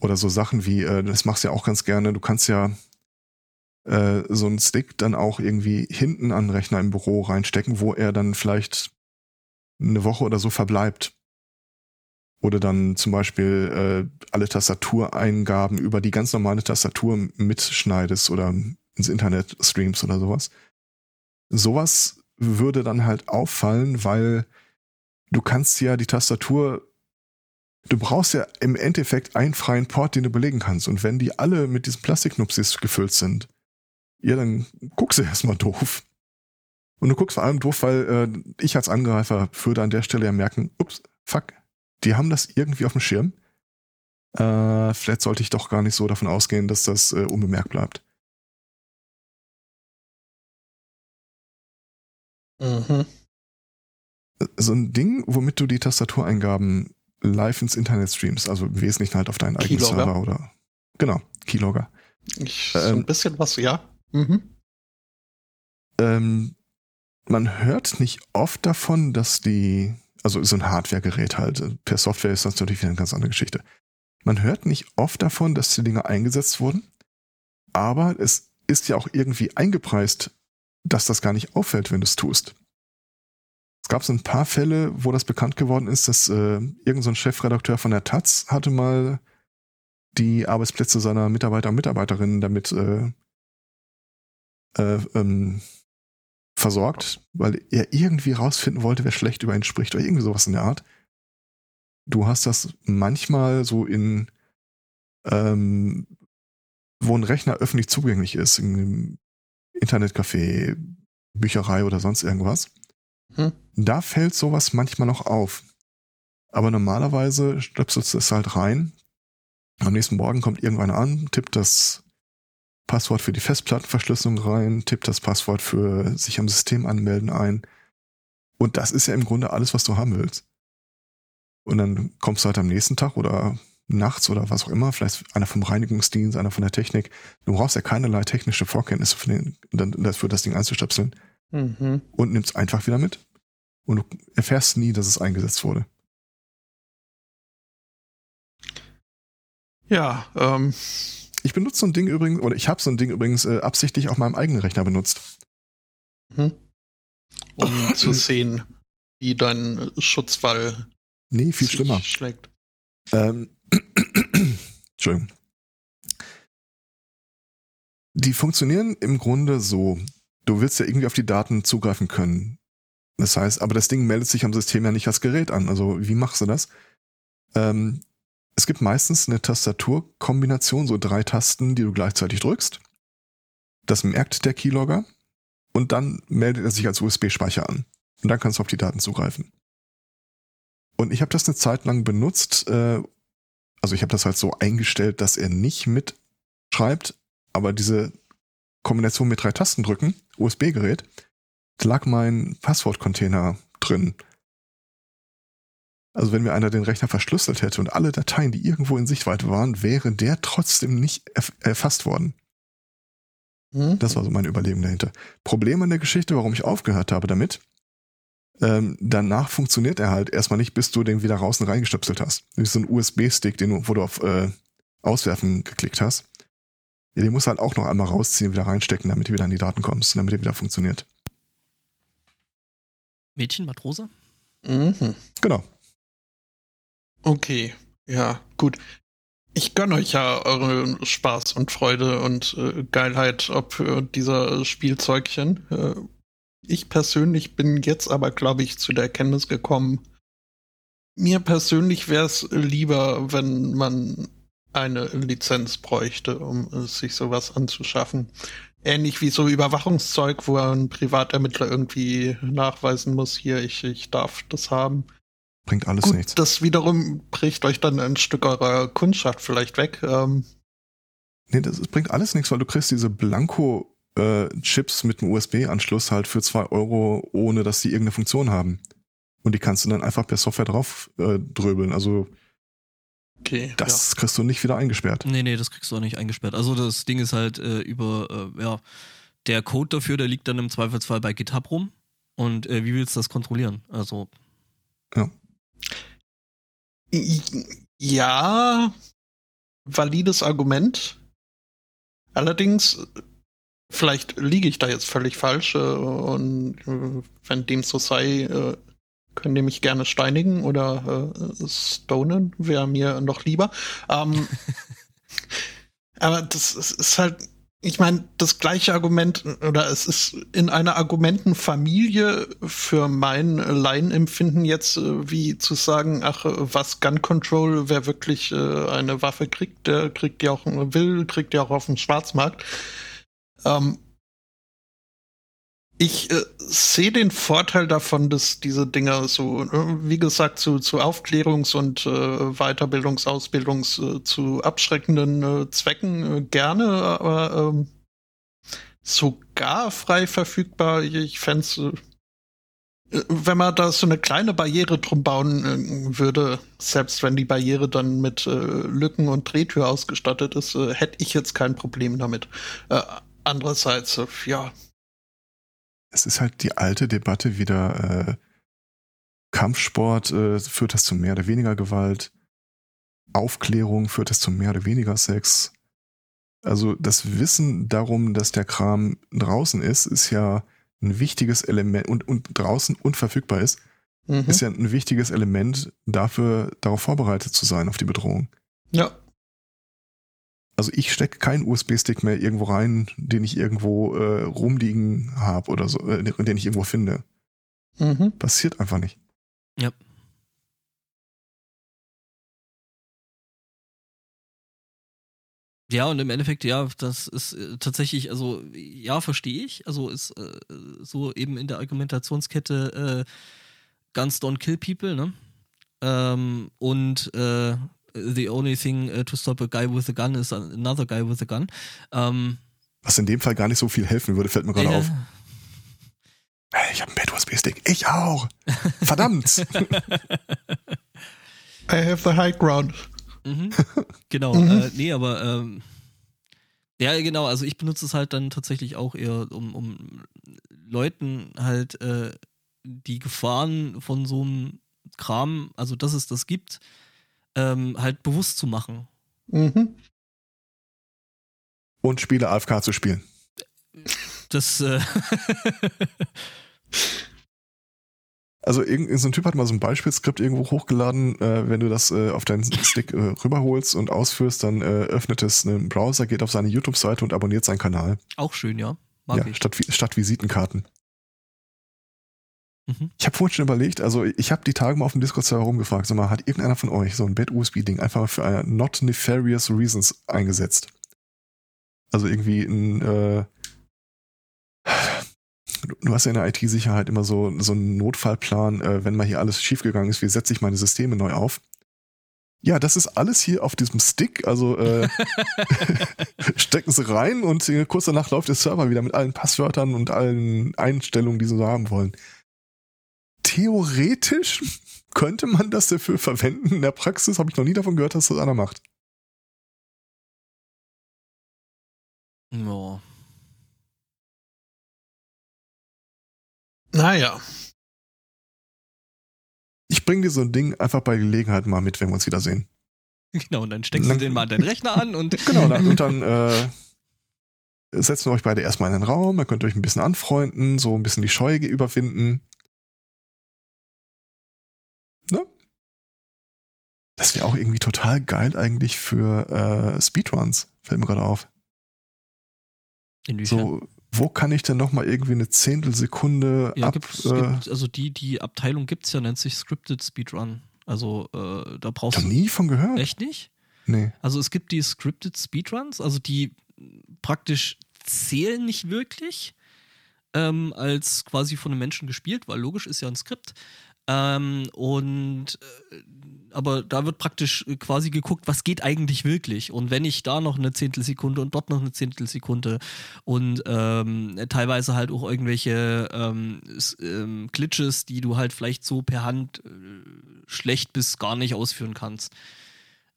Oder so Sachen wie, äh, das machst du ja auch ganz gerne, du kannst ja äh, so einen Stick dann auch irgendwie hinten an den Rechner im Büro reinstecken, wo er dann vielleicht eine Woche oder so verbleibt. Oder dann zum Beispiel äh, alle Tastatureingaben über die ganz normale Tastatur mitschneidest oder ins Internet streamst oder sowas. Sowas würde dann halt auffallen, weil du kannst ja die Tastatur Du brauchst ja im Endeffekt einen freien Port, den du belegen kannst. Und wenn die alle mit diesen Plastiknupsis gefüllt sind, ja, dann guckst du erstmal doof. Und du guckst vor allem doof, weil äh, ich als Angreifer würde an der Stelle ja merken, ups, fuck, die haben das irgendwie auf dem Schirm. Äh, vielleicht sollte ich doch gar nicht so davon ausgehen, dass das äh, unbemerkt bleibt. Mhm. So ein Ding, womit du die Tastatureingaben live ins Internet streamst, also im Wesentlichen halt auf deinen eigenen Keylogger. Server oder genau, Keylogger. Ich, so Ähm. ein bisschen was, ja. Mhm. Ähm, man hört nicht oft davon, dass die, also so ein Hardware-Gerät halt, per Software ist das natürlich wieder eine ganz andere Geschichte. Man hört nicht oft davon, dass die Dinge eingesetzt wurden, aber es ist ja auch irgendwie eingepreist, dass das gar nicht auffällt, wenn du es tust. Es gab so ein paar Fälle, wo das bekannt geworden ist, dass äh, irgendein so Chefredakteur von der Taz hatte mal die Arbeitsplätze seiner Mitarbeiter und Mitarbeiterinnen damit äh, äh, ähm, versorgt, weil er irgendwie rausfinden wollte, wer schlecht über ihn spricht oder irgendwie sowas in der Art. Du hast das manchmal so in, ähm, wo ein Rechner öffentlich zugänglich ist, in Internetcafé, Bücherei oder sonst irgendwas. Hm. Da fällt sowas manchmal noch auf. Aber normalerweise stöpselst du es halt rein. Am nächsten Morgen kommt irgendwann an, tippt das Passwort für die Festplattenverschlüsselung rein, tippt das Passwort für sich am System anmelden ein. Und das ist ja im Grunde alles, was du haben willst. Und dann kommst du halt am nächsten Tag oder nachts oder was auch immer, vielleicht einer vom Reinigungsdienst, einer von der Technik. Du brauchst ja keinerlei technische Vorkenntnisse für den, dafür, das Ding einzustöpseln Mhm. und nimmst einfach wieder mit. Und du erfährst nie, dass es eingesetzt wurde. Ja, ähm, Ich benutze so ein Ding übrigens, oder ich habe so ein Ding übrigens äh, absichtlich auf meinem eigenen Rechner benutzt. hm. um [LAUGHS] zu sehen, wie dein Schutzwall Nee, viel schlimmer. schlägt. Ähm, Entschuldigung. Die funktionieren im Grunde so. Du willst ja irgendwie auf die Daten zugreifen können. Das heißt, aber das Ding meldet sich am System ja nicht als Gerät an. Also wie machst du das? Ähm, es gibt meistens eine Tastaturkombination, so drei Tasten, die du gleichzeitig drückst. Das merkt der Keylogger und dann meldet er sich als USB-Speicher an. Und dann kannst du auf die Daten zugreifen. Und ich habe das eine Zeit lang benutzt. Äh, also ich habe das halt so eingestellt, dass er nicht mitschreibt, aber diese Kombination mit drei Tasten drücken, USB-Gerät, lag mein Passwortcontainer drin. Also wenn mir einer den Rechner verschlüsselt hätte und alle Dateien, die irgendwo in Sichtweite waren, wäre der trotzdem nicht erf erfasst worden. Hm? Das war so meine Überlegung dahinter. Problem an der Geschichte, warum ich aufgehört habe damit, ähm, danach funktioniert er halt erstmal nicht, bis du den wieder raus und reingestöpselt hast. Wie so ein USB-Stick, den du, wo du auf äh, Auswerfen geklickt hast. Ja, den musst du halt auch noch einmal rausziehen, wieder reinstecken, damit du wieder an die Daten kommst, damit er wieder funktioniert. Mädchen, Matrose? Mhm. Genau. Okay, ja, gut. Ich gönne euch ja euren Spaß und Freude und äh, Geilheit ob äh, dieser Spielzeugchen. Äh, ich persönlich bin jetzt aber, glaube ich, zu der Erkenntnis gekommen, mir persönlich wäre es lieber, wenn man eine Lizenz bräuchte, um sich sowas anzuschaffen. Ähnlich wie so Überwachungszeug, wo ein Privatermittler irgendwie nachweisen muss, hier, ich, ich darf das haben. Bringt alles Gut, nichts. das wiederum bricht euch dann ein Stück eurer Kundschaft vielleicht weg. Ähm, Nee, das, das bringt alles nichts, weil du kriegst diese Blanko-Chips mit einem USB-Anschluss halt für zwei Euro, ohne dass die irgendeine Funktion haben. Und die kannst du dann einfach per Software drauf äh, dröbeln. Also okay. das kriegst du nicht wieder eingesperrt. Nee, nee, das kriegst du auch nicht eingesperrt. Also das Ding ist halt äh, über, äh, ja, der Code dafür, der liegt dann im Zweifelsfall bei GitHub rum. Und äh, wie willst du das kontrollieren? Also, Ja. ja, valides Argument. Allerdings, vielleicht liege ich da jetzt völlig falsch äh, und äh, wenn dem so sei, äh, könnt ihr mich gerne steinigen oder äh, stonen, wäre mir noch lieber. Ähm, [LAUGHS] aber das ist, ist halt, ich meine, das gleiche Argument oder es ist in einer Argumentenfamilie für mein Laienempfinden jetzt äh, wie zu sagen, ach, was Gun Control, wer wirklich äh, eine Waffe kriegt, der kriegt ja auch will, kriegt ja auch auf dem Schwarzmarkt. Ähm, ich äh, sehe den Vorteil davon, dass diese Dinger so, äh, wie gesagt, zu, zu Aufklärungs- und äh, Weiterbildungs-, Ausbildungs-, äh, zu abschreckenden äh, Zwecken gerne, aber ähm, sogar frei verfügbar. Ich fände es, wenn man da so eine kleine Barriere drum bauen würde, selbst wenn die Barriere dann mit Lücken und Drehtür ausgestattet ist, hätte ich jetzt kein Problem damit. Andererseits, ja, es ist halt die alte Debatte wieder, äh, Kampfsport äh, führt das zu mehr oder weniger Gewalt, Aufklärung führt das zu mehr oder weniger Sex. Also das Wissen darum, dass der Kram draußen ist, ist ja ein wichtiges Element und, und draußen unverfügbar ist, mhm. ist ja ein wichtiges Element dafür, darauf vorbereitet zu sein, auf die Bedrohung. Ja. Also ich stecke keinen USB-Stick mehr irgendwo rein, den ich irgendwo äh, rumliegen habe oder so, äh, den ich irgendwo finde. Mhm. Passiert einfach nicht. Ja. Ja, und im Endeffekt, ja, das ist äh, tatsächlich, also ja, verstehe ich. Also ist äh, so eben in der Argumentationskette äh, Guns don't kill people, ne? Ähm, und äh, the only thing uh, to stop a guy with a gun is another guy with a gun. Ähm, Was in dem Fall gar nicht so viel helfen würde, fällt mir gerade ja. auf. Hey, ich habe einen Bad USB-Stick. Ich auch. Verdammt. [LAUGHS] I have the high ground. Mhm. [LAUGHS] Genau. mhm. Äh, nee, aber ähm, ja, genau. Also ich benutze es halt dann tatsächlich auch eher, um, um Leuten halt äh, die Gefahren von so einem Kram, also dass es das gibt, ähm, halt bewusst zu machen. Mhm. Und Spiele AFK zu spielen. Das. Äh [LAUGHS] also irgendein so ein Typ hat mal so ein Beispielskript irgendwo hochgeladen, äh, wenn du das äh, auf deinen Stick äh, rüberholst und ausführst, dann äh, öffnet es einen Browser, geht auf seine YouTube-Seite und abonniert seinen Kanal. Auch schön, ja. Mag ja, ich. Statt, statt Visitenkarten. Mhm. Ich habe vorhin schon überlegt, also ich habe die Tage mal auf dem Discord-Server rumgefragt, sag mal, hat irgendeiner von euch so ein Bad-USB-Ding einfach für eine not nefarious reasons eingesetzt? Also irgendwie ein, äh, du hast ja in der IT-Sicherheit immer so, so einen Notfallplan, äh, wenn mal hier alles schiefgegangen ist, wie setze ich meine Systeme neu auf? Ja, das ist alles hier auf diesem Stick, also äh, [LAUGHS] [LAUGHS] stecken sie rein und äh, kurz danach läuft der Server wieder mit allen Passwörtern und allen Einstellungen, die sie so haben wollen theoretisch könnte man das dafür verwenden. In der Praxis habe ich noch nie davon gehört, dass das einer macht. Ja. Naja. Ich bringe dir so ein Ding einfach bei Gelegenheit mal mit, wenn wir uns wiedersehen. Genau, und dann steckst dann, du den mal an deinen Rechner an und. [LAUGHS] genau, dann, und [LAUGHS] dann äh, setzen wir euch beide erstmal in den Raum, dann könnt ihr euch ein bisschen anfreunden, so ein bisschen die Scheu überwinden. Das wäre auch irgendwie total geil eigentlich für äh, Speedruns, fällt mir gerade auf. Inwiefern? So, wo kann ich denn nochmal irgendwie eine Zehntelsekunde ja, ab... Gibt's, äh, gibt, also die, die Abteilung gibt's ja, nennt sich Scripted Speedrun. Also äh, da brauchst du... nie von gehört. Echt nicht? Nee. Also es gibt die Scripted Speedruns, also die praktisch zählen nicht wirklich ähm, als quasi von einem Menschen gespielt, weil logisch ist ja ein Skript. Ähm, und äh, aber da wird praktisch quasi geguckt, was geht eigentlich wirklich. Und wenn ich da noch eine Zehntelsekunde und dort noch eine Zehntelsekunde und ähm, teilweise halt auch irgendwelche ähm, ähm, Glitches, die du halt vielleicht so per Hand äh, schlecht bis gar nicht ausführen kannst.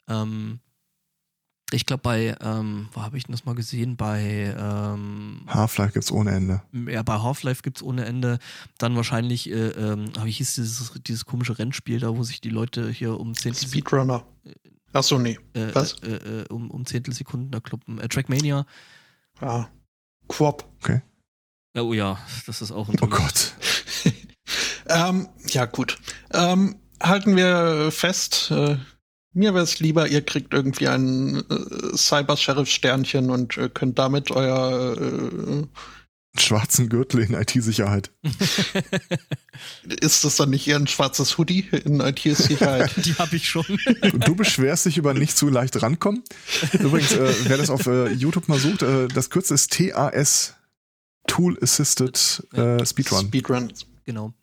Ähm, ich glaube, bei, ähm, wo habe ich denn das mal gesehen? Bei ähm, Half-Life gibt es ohne Ende. Ja, bei Half-Life gibt es ohne Ende. Dann wahrscheinlich, äh, ähm, wie hieß dieses, dieses komische Rennspiel da, wo sich die Leute hier um Zehntel Speedrunner. Achso, nee. Äh, Was? Äh, äh, um, um Zehntelsekunden da kloppen. Äh, Trackmania. Ja. Quop. Okay. Ja, oh ja, das ist auch ein Oh Gott. [LAUGHS] ähm, ja, gut. Ähm, halten wir fest, äh, Mir wäre es lieber, ihr kriegt irgendwie ein äh, Cyber-Sheriff-Sternchen und äh, könnt damit euer äh, Schwarzen Gürtel in IT-Sicherheit. [LAUGHS] Ist das dann nicht eher ein schwarzes Hoodie in IT-Sicherheit? [LAUGHS] Die habe ich schon. Du beschwerst dich über nicht zu leicht rankommen. Übrigens, äh, wer das auf äh, YouTube mal sucht, äh, das Kürzel ist TAS, Tool Assisted äh, Speedrun. Speedrun. genau.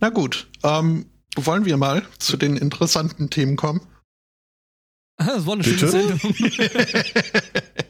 Na gut, ähm, wollen wir mal zu den interessanten Themen kommen? [LAUGHS] Das war eine schöne Bitte? Sendung. [LAUGHS]